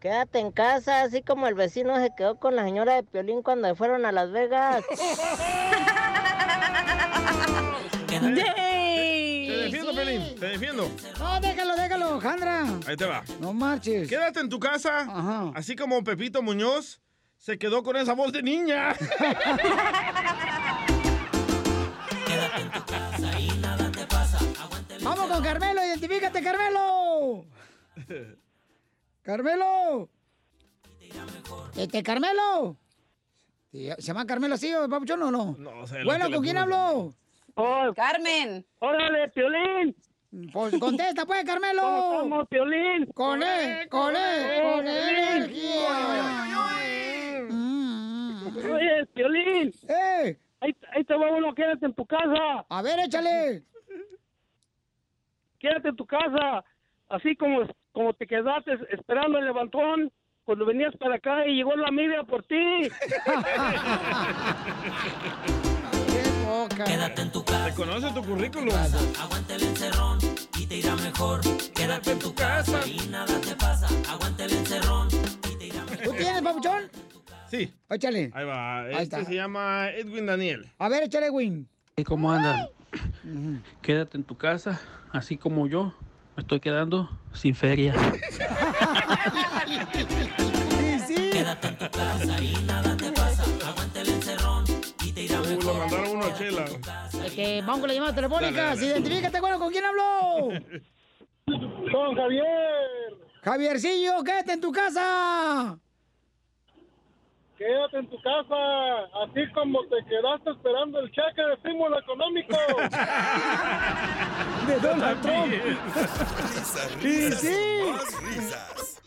Quédate en casa, así como el vecino se quedó con la señora de Piolín cuando fueron a Las Vegas. Te defiendo, Pelín. Te defiendo. No, déjalo, déjalo, Jandra. Ahí te va. No marches. Quédate en tu casa. Así como Pepito Muñoz se quedó con esa voz de niña. Quédate en tu casa y nada te pasa. Aguante el Vamos con Carmelo, identifícate, Carmelo. Carmelo. Este, Carmelo. ¿Se llama Carmelo así o papuchón o no? No, sé. Bueno, ¿con quién hablo? Carmen. ¡Órale, Piolín! Pues contesta, pues, Carmelo. ¿Cómo estamos, Piolín? Con él, con él, con energía. Oye, Piolín. ¡Eh! Ahí, ahí te va uno, quédate en tu casa. A ver, échale. Quédate en tu casa. Así como, como te quedaste esperando el levantón cuando venías para acá y llegó la media por ti. Quédate en tu casa. Reconoce tu currículum. Aguante el encerrón y te irá mejor. Quédate en tu casa y nada te pasa. Aguante el encerrón. ¿Tú tienes, papuchón? Sí. Échale. Ahí va. Ahí Este está. se llama Edwin Daniel. A ver, échale, Win. ¿Y cómo andan? Quédate en tu casa, así como yo me estoy quedando sin feria. Quédate en tu casa y nada te pasa. Aguante el encerrón y te irá Uh, lo mandaron uno a Chela. Vamos con las llamadas telefónicas. Dale, dale. Identifícate, bueno, ¿con quién habló? Con Javier. Javiercillo, quédate en tu casa. Quédate en tu casa, así como te quedaste esperando el cheque de estímulo económico. De Donald Trump. Risas, Y risas, sí. más risas.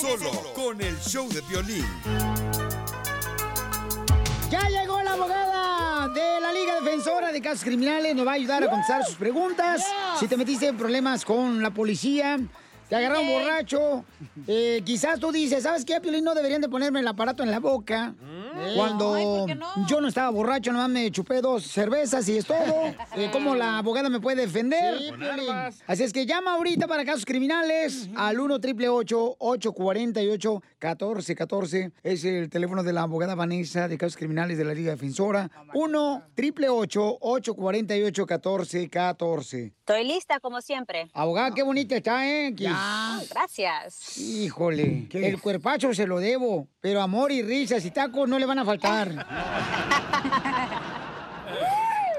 Solo con el show de violín. Ya llegó la abogada de la Liga Defensora de Casos Criminales. Nos va a ayudar a contestar sus preguntas. Si te metiste en problemas con la policía, te agarraron borracho. eh, quizás tú dices, ¿sabes qué, Piolín? No deberían de ponerme el aparato en la boca. Cuando Ay, ¿por qué no? yo no estaba borracho, nomás me chupé dos cervezas y es todo. Eh, ¿Cómo la abogada me puede defender? Sí. Así es que llama ahorita para casos criminales al 1 888 848 1414 Es el teléfono de la abogada Vanessa de casos criminales de la Liga Defensora. 1 888 848 1414 Estoy lista como siempre. Abogada, qué bonita está, ¿eh? Que- Gracias. Híjole, el cuerpacho se lo debo, pero amor y risas y tacos no le van a faltar.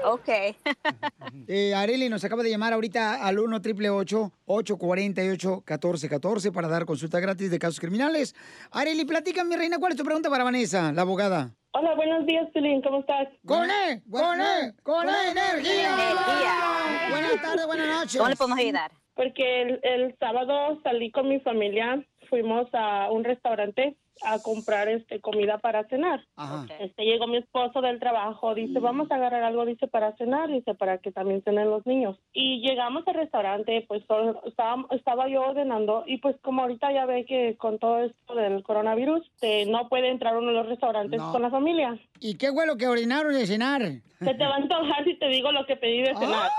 Ok. Eh, Areli nos acaba de llamar ahorita al 1 888 848 1414 para dar consulta gratis de casos criminales. Areli, platica, mi reina, ¿cuál es tu pregunta para Vanessa, la abogada? Hola, buenos días, Pilín, ¿cómo estás? ¡Con E! ¡Con E! ¡Con E energía! Buenas tardes, buenas noches. ¿Cómo le podemos ayudar? Porque el, el sábado salí con mi familia, fuimos a un restaurante a comprar este comida para cenar. Este llegó mi esposo del trabajo, dice, vamos a agarrar algo, dice, para cenar, dice, para que también cenen los niños. Y llegamos al restaurante, pues solo- estaba, estaba yo ordenando y pues como ahorita ya ve que con todo esto del coronavirus, eh, no puede entrar uno a los restaurantes No. con la familia. ¿Y qué fue lo que ordenaron de cenar? Se te va a antojar si te digo lo que pedí de cenar.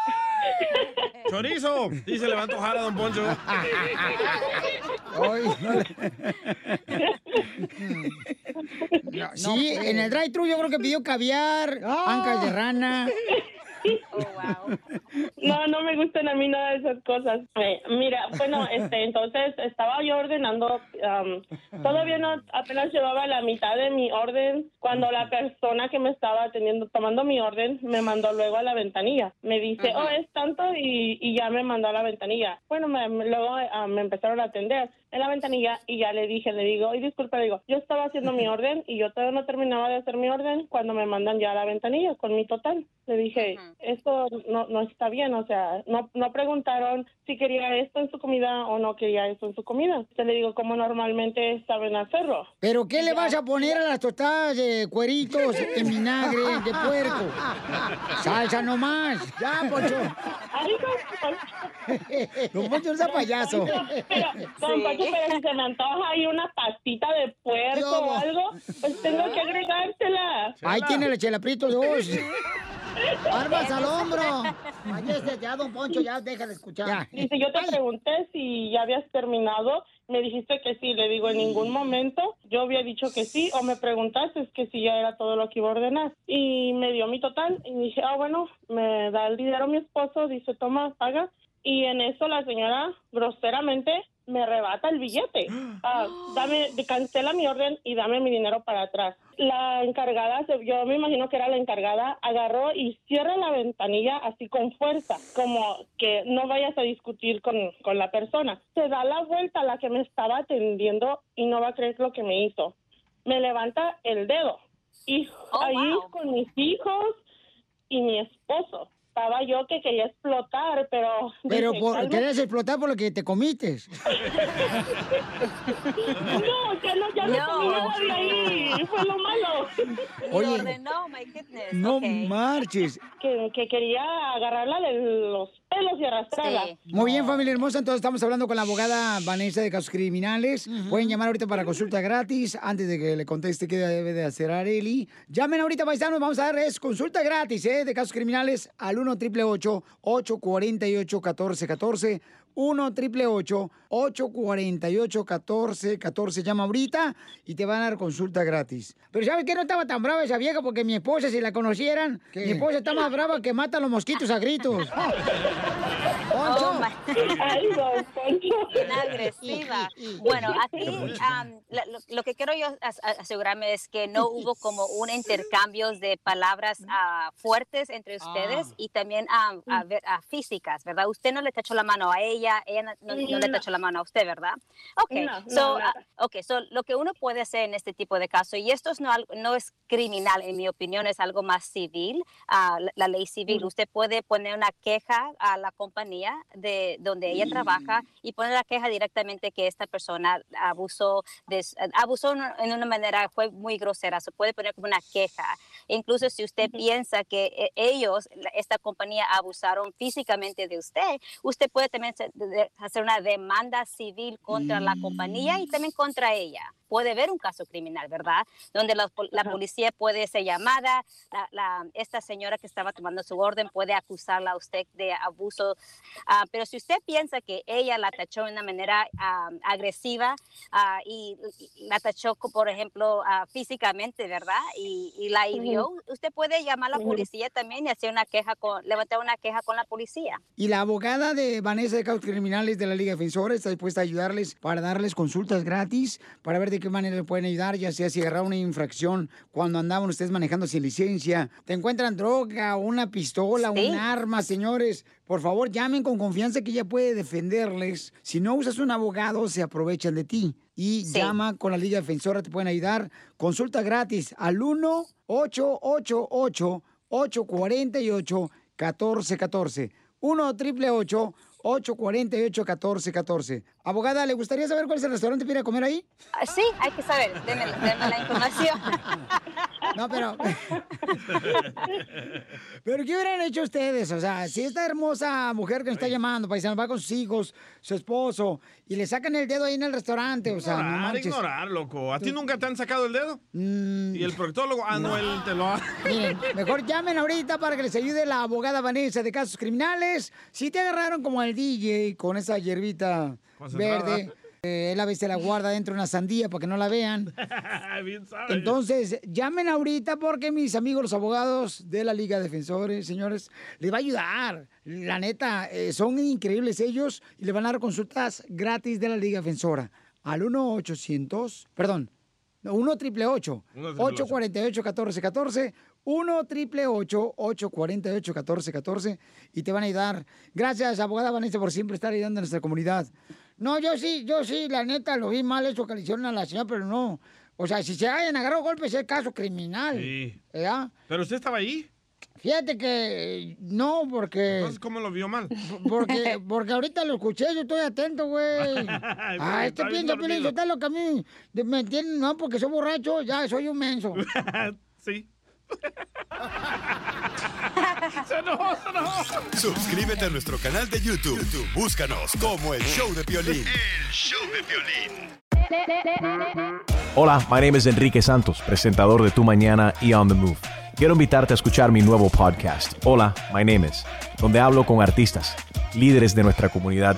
¡Chorizo! Dice, levantó jara, don Poncho. sí, en el drive-thru yo creo que pidió caviar, ancas de rana. No, no me gustan a mí nada de esas cosas. Eh, mira, bueno, este, entonces estaba yo ordenando, am, todavía no, apenas llevaba la mitad de mi orden cuando la persona que me estaba atendiendo, tomando mi orden, me mandó luego a la ventanilla. Me dice, oh, es tanto y, y ya me mandó a la ventanilla. Bueno, me- luego ah, me empezaron a atender en la ventanilla y ya le dije, le digo, y disculpa, le digo, yo estaba haciendo mi orden y yo todavía no terminaba de hacer mi orden cuando me mandan ya a la ventanilla con mi total. Le dije, esto no, no está bien, o sea, no, no preguntaron si quería esto en su comida o no quería esto en su comida. Yo le digo, como normalmente saben hacerlo. ¿Pero qué le vas a poner a las tostadas de cueritos en vinagre de puerco? Salsa nomás. Ya, Poncho. Don Poncho no sea payaso. Pero, don Pacho, pero si se me antoja ahí una pastita de puerco o algo, pues tengo que agregársela. Ahí tiene la chela Prieto dos. Armas al hombro. Váyase ya, don Poncho, ya deja de escuchar. Dice, yo te pregunté si ya habías terminado, me dijiste que sí, le digo, en ningún momento yo había dicho que sí, o me preguntaste que si ya era todo lo que iba a ordenar. Y me dio mi total, y dije, ah, bueno, me da el dinero mi esposo, dice, toma, paga. Y en eso la señora groseramente me arrebata el billete. Ah, dame, cancela mi orden y dame mi dinero para atrás. La encargada, yo me imagino que era la encargada, agarró y cierra la ventanilla así con fuerza, como que no vayas a discutir con, con la persona. Se da la vuelta a la que me estaba atendiendo y no va a creer lo que me hizo. Me levanta el dedo y ahí con mis hijos y mi esposo. Estaba yo que quería explotar, pero... Pero dije, por, querías explotar por lo que te comites. No, ya no, ya no, No. comí nada de ahí. Fue lo malo. Oye. ordenó, my goodness. No ok. marches. Que, que quería agarrarla de los pelos y arrastrada. Muy bien, familia hermosa. Entonces estamos hablando con la abogada Vanessa de casos criminales. Pueden llamar ahorita para consulta gratis. Antes de que le conteste qué debe de hacer Areli. Llamen ahorita, paisanos. Vamos a darles consulta gratis ¿eh? de casos criminales al 1 888 848 1414 1 888 848 1414 Llama ahorita y te van a dar consulta gratis. Pero ¿sabes qué? No estaba tan brava esa vieja porque mi esposa, si la conocieran, mi esposa está más brava que mata a los mosquitos a gritos. Poncho. Bien agresiva. Bueno, aquí la- lo, lo que quiero yo asegurarme es que no hubo como un intercambio de palabras ah, fuertes entre ustedes y también am, a físicas, ¿verdad? Usted no le tachó la mano a ella, ella no, no- no le tachó la mano a usted, ¿verdad? Ok, so, nada. ah, ok, so lo que uno puede hacer en este tipo de casos, y esto es no, no es criminal, en mi opinión, es algo más civil, ah, la, la ley civil. Usted puede poner una queja a la compañía de donde ella trabaja y poner la queja directamente que esta persona abusó, de, abusó en una- manera, fue muy grosera. Se puede poner como una queja. Incluso si usted piensa que eh, ellos, esta compañía, abusaron físicamente de usted, usted puede también hacer una demanda civil contra la compañía y también contra ella. Puede haber un caso criminal, ¿verdad? Donde la, la policía puede ser llamada, la, la- esta señora que estaba tomando su orden puede acusarla a usted de abuso. Ah, pero si usted piensa que ella la tachó de una manera ah, agresiva ah, y, y la tachó, por ejemplo, físicamente, ¿verdad? Y, y la hirió, usted puede llamar a la policía también y hacer una queja con, levantar una queja con la policía. Y la abogada de Vanessa de Casos Criminales de la Liga Defensora está dispuesta a ayudarles para darles consultas gratis, para ver de qué manera le pueden ayudar, ya sea si agarraron una infracción cuando andaban ustedes manejando sin licencia, te encuentran droga, una pistola, Sí. un arma, señores. Por favor, llamen con confianza que ella puede defenderles. Si no usas un abogado, se aprovechan de ti. Y llama con la Liga Defensora, te pueden ayudar. Consulta gratis al 1 888 848 1414 1 888 848-1414. Abogada, ¿le gustaría saber cuál es el restaurante para ir a comer ahí? Ah, Sí, hay que saber, deme, deme la información. No, pero... pero ¿qué hubieran hecho ustedes? O sea, si esta hermosa mujer que nos está llamando, paisano, va con sus hijos, su esposo, y le sacan el dedo ahí en el restaurante, o sea, no Ignorar, manches. ignorar, loco. ¿A ti nunca te han sacado el dedo? ¿Y el proctólogo? Ah, no, él te lo ha... Miren, mejor llamen ahorita para que les ayude la abogada Vanessa de casos criminales. Si te agarraron como DJ con esa hierbita verde, eh, él a veces la guarda dentro de una sandía para que no la vean. Bien sabe. Entonces, llamen ahorita porque mis amigos los abogados de la Liga Defensores, señores, les va a ayudar. La neta, eh, son increíbles ellos y le van a dar consultas gratis de la Liga Defensora al 1-800, perdón, 1 triple 848 1414 1 triple 848 1414 y te van a ayudar. Gracias, abogada Vanessa, por siempre estar ayudando a nuestra comunidad. No, yo sí, yo sí, la neta, lo vi mal eso que le hicieron a la señora, pero no. O sea, si se hayan agarrado golpes es caso criminal. Sí. ¿verdad? ¿Pero usted estaba ahí? Fíjate que no, porque... Entonces, ¿cómo lo vio mal? Porque, porque ahorita lo escuché, yo estoy atento, güey. Ah, este está bien piensa, dormido. Sotelo, lo que a mí me entienden, no, porque soy borracho, ya soy un menso. sí. Suscríbete a nuestro canal de YouTube. YouTube, Búscanos como El Show de Piolín. El show de violín. Hola, my name is Enrique Santos, presentador de Tu Mañana y On the Move. Quiero invitarte a escuchar mi nuevo podcast, Hola, my name is, donde hablo con artistas, líderes de nuestra comunidad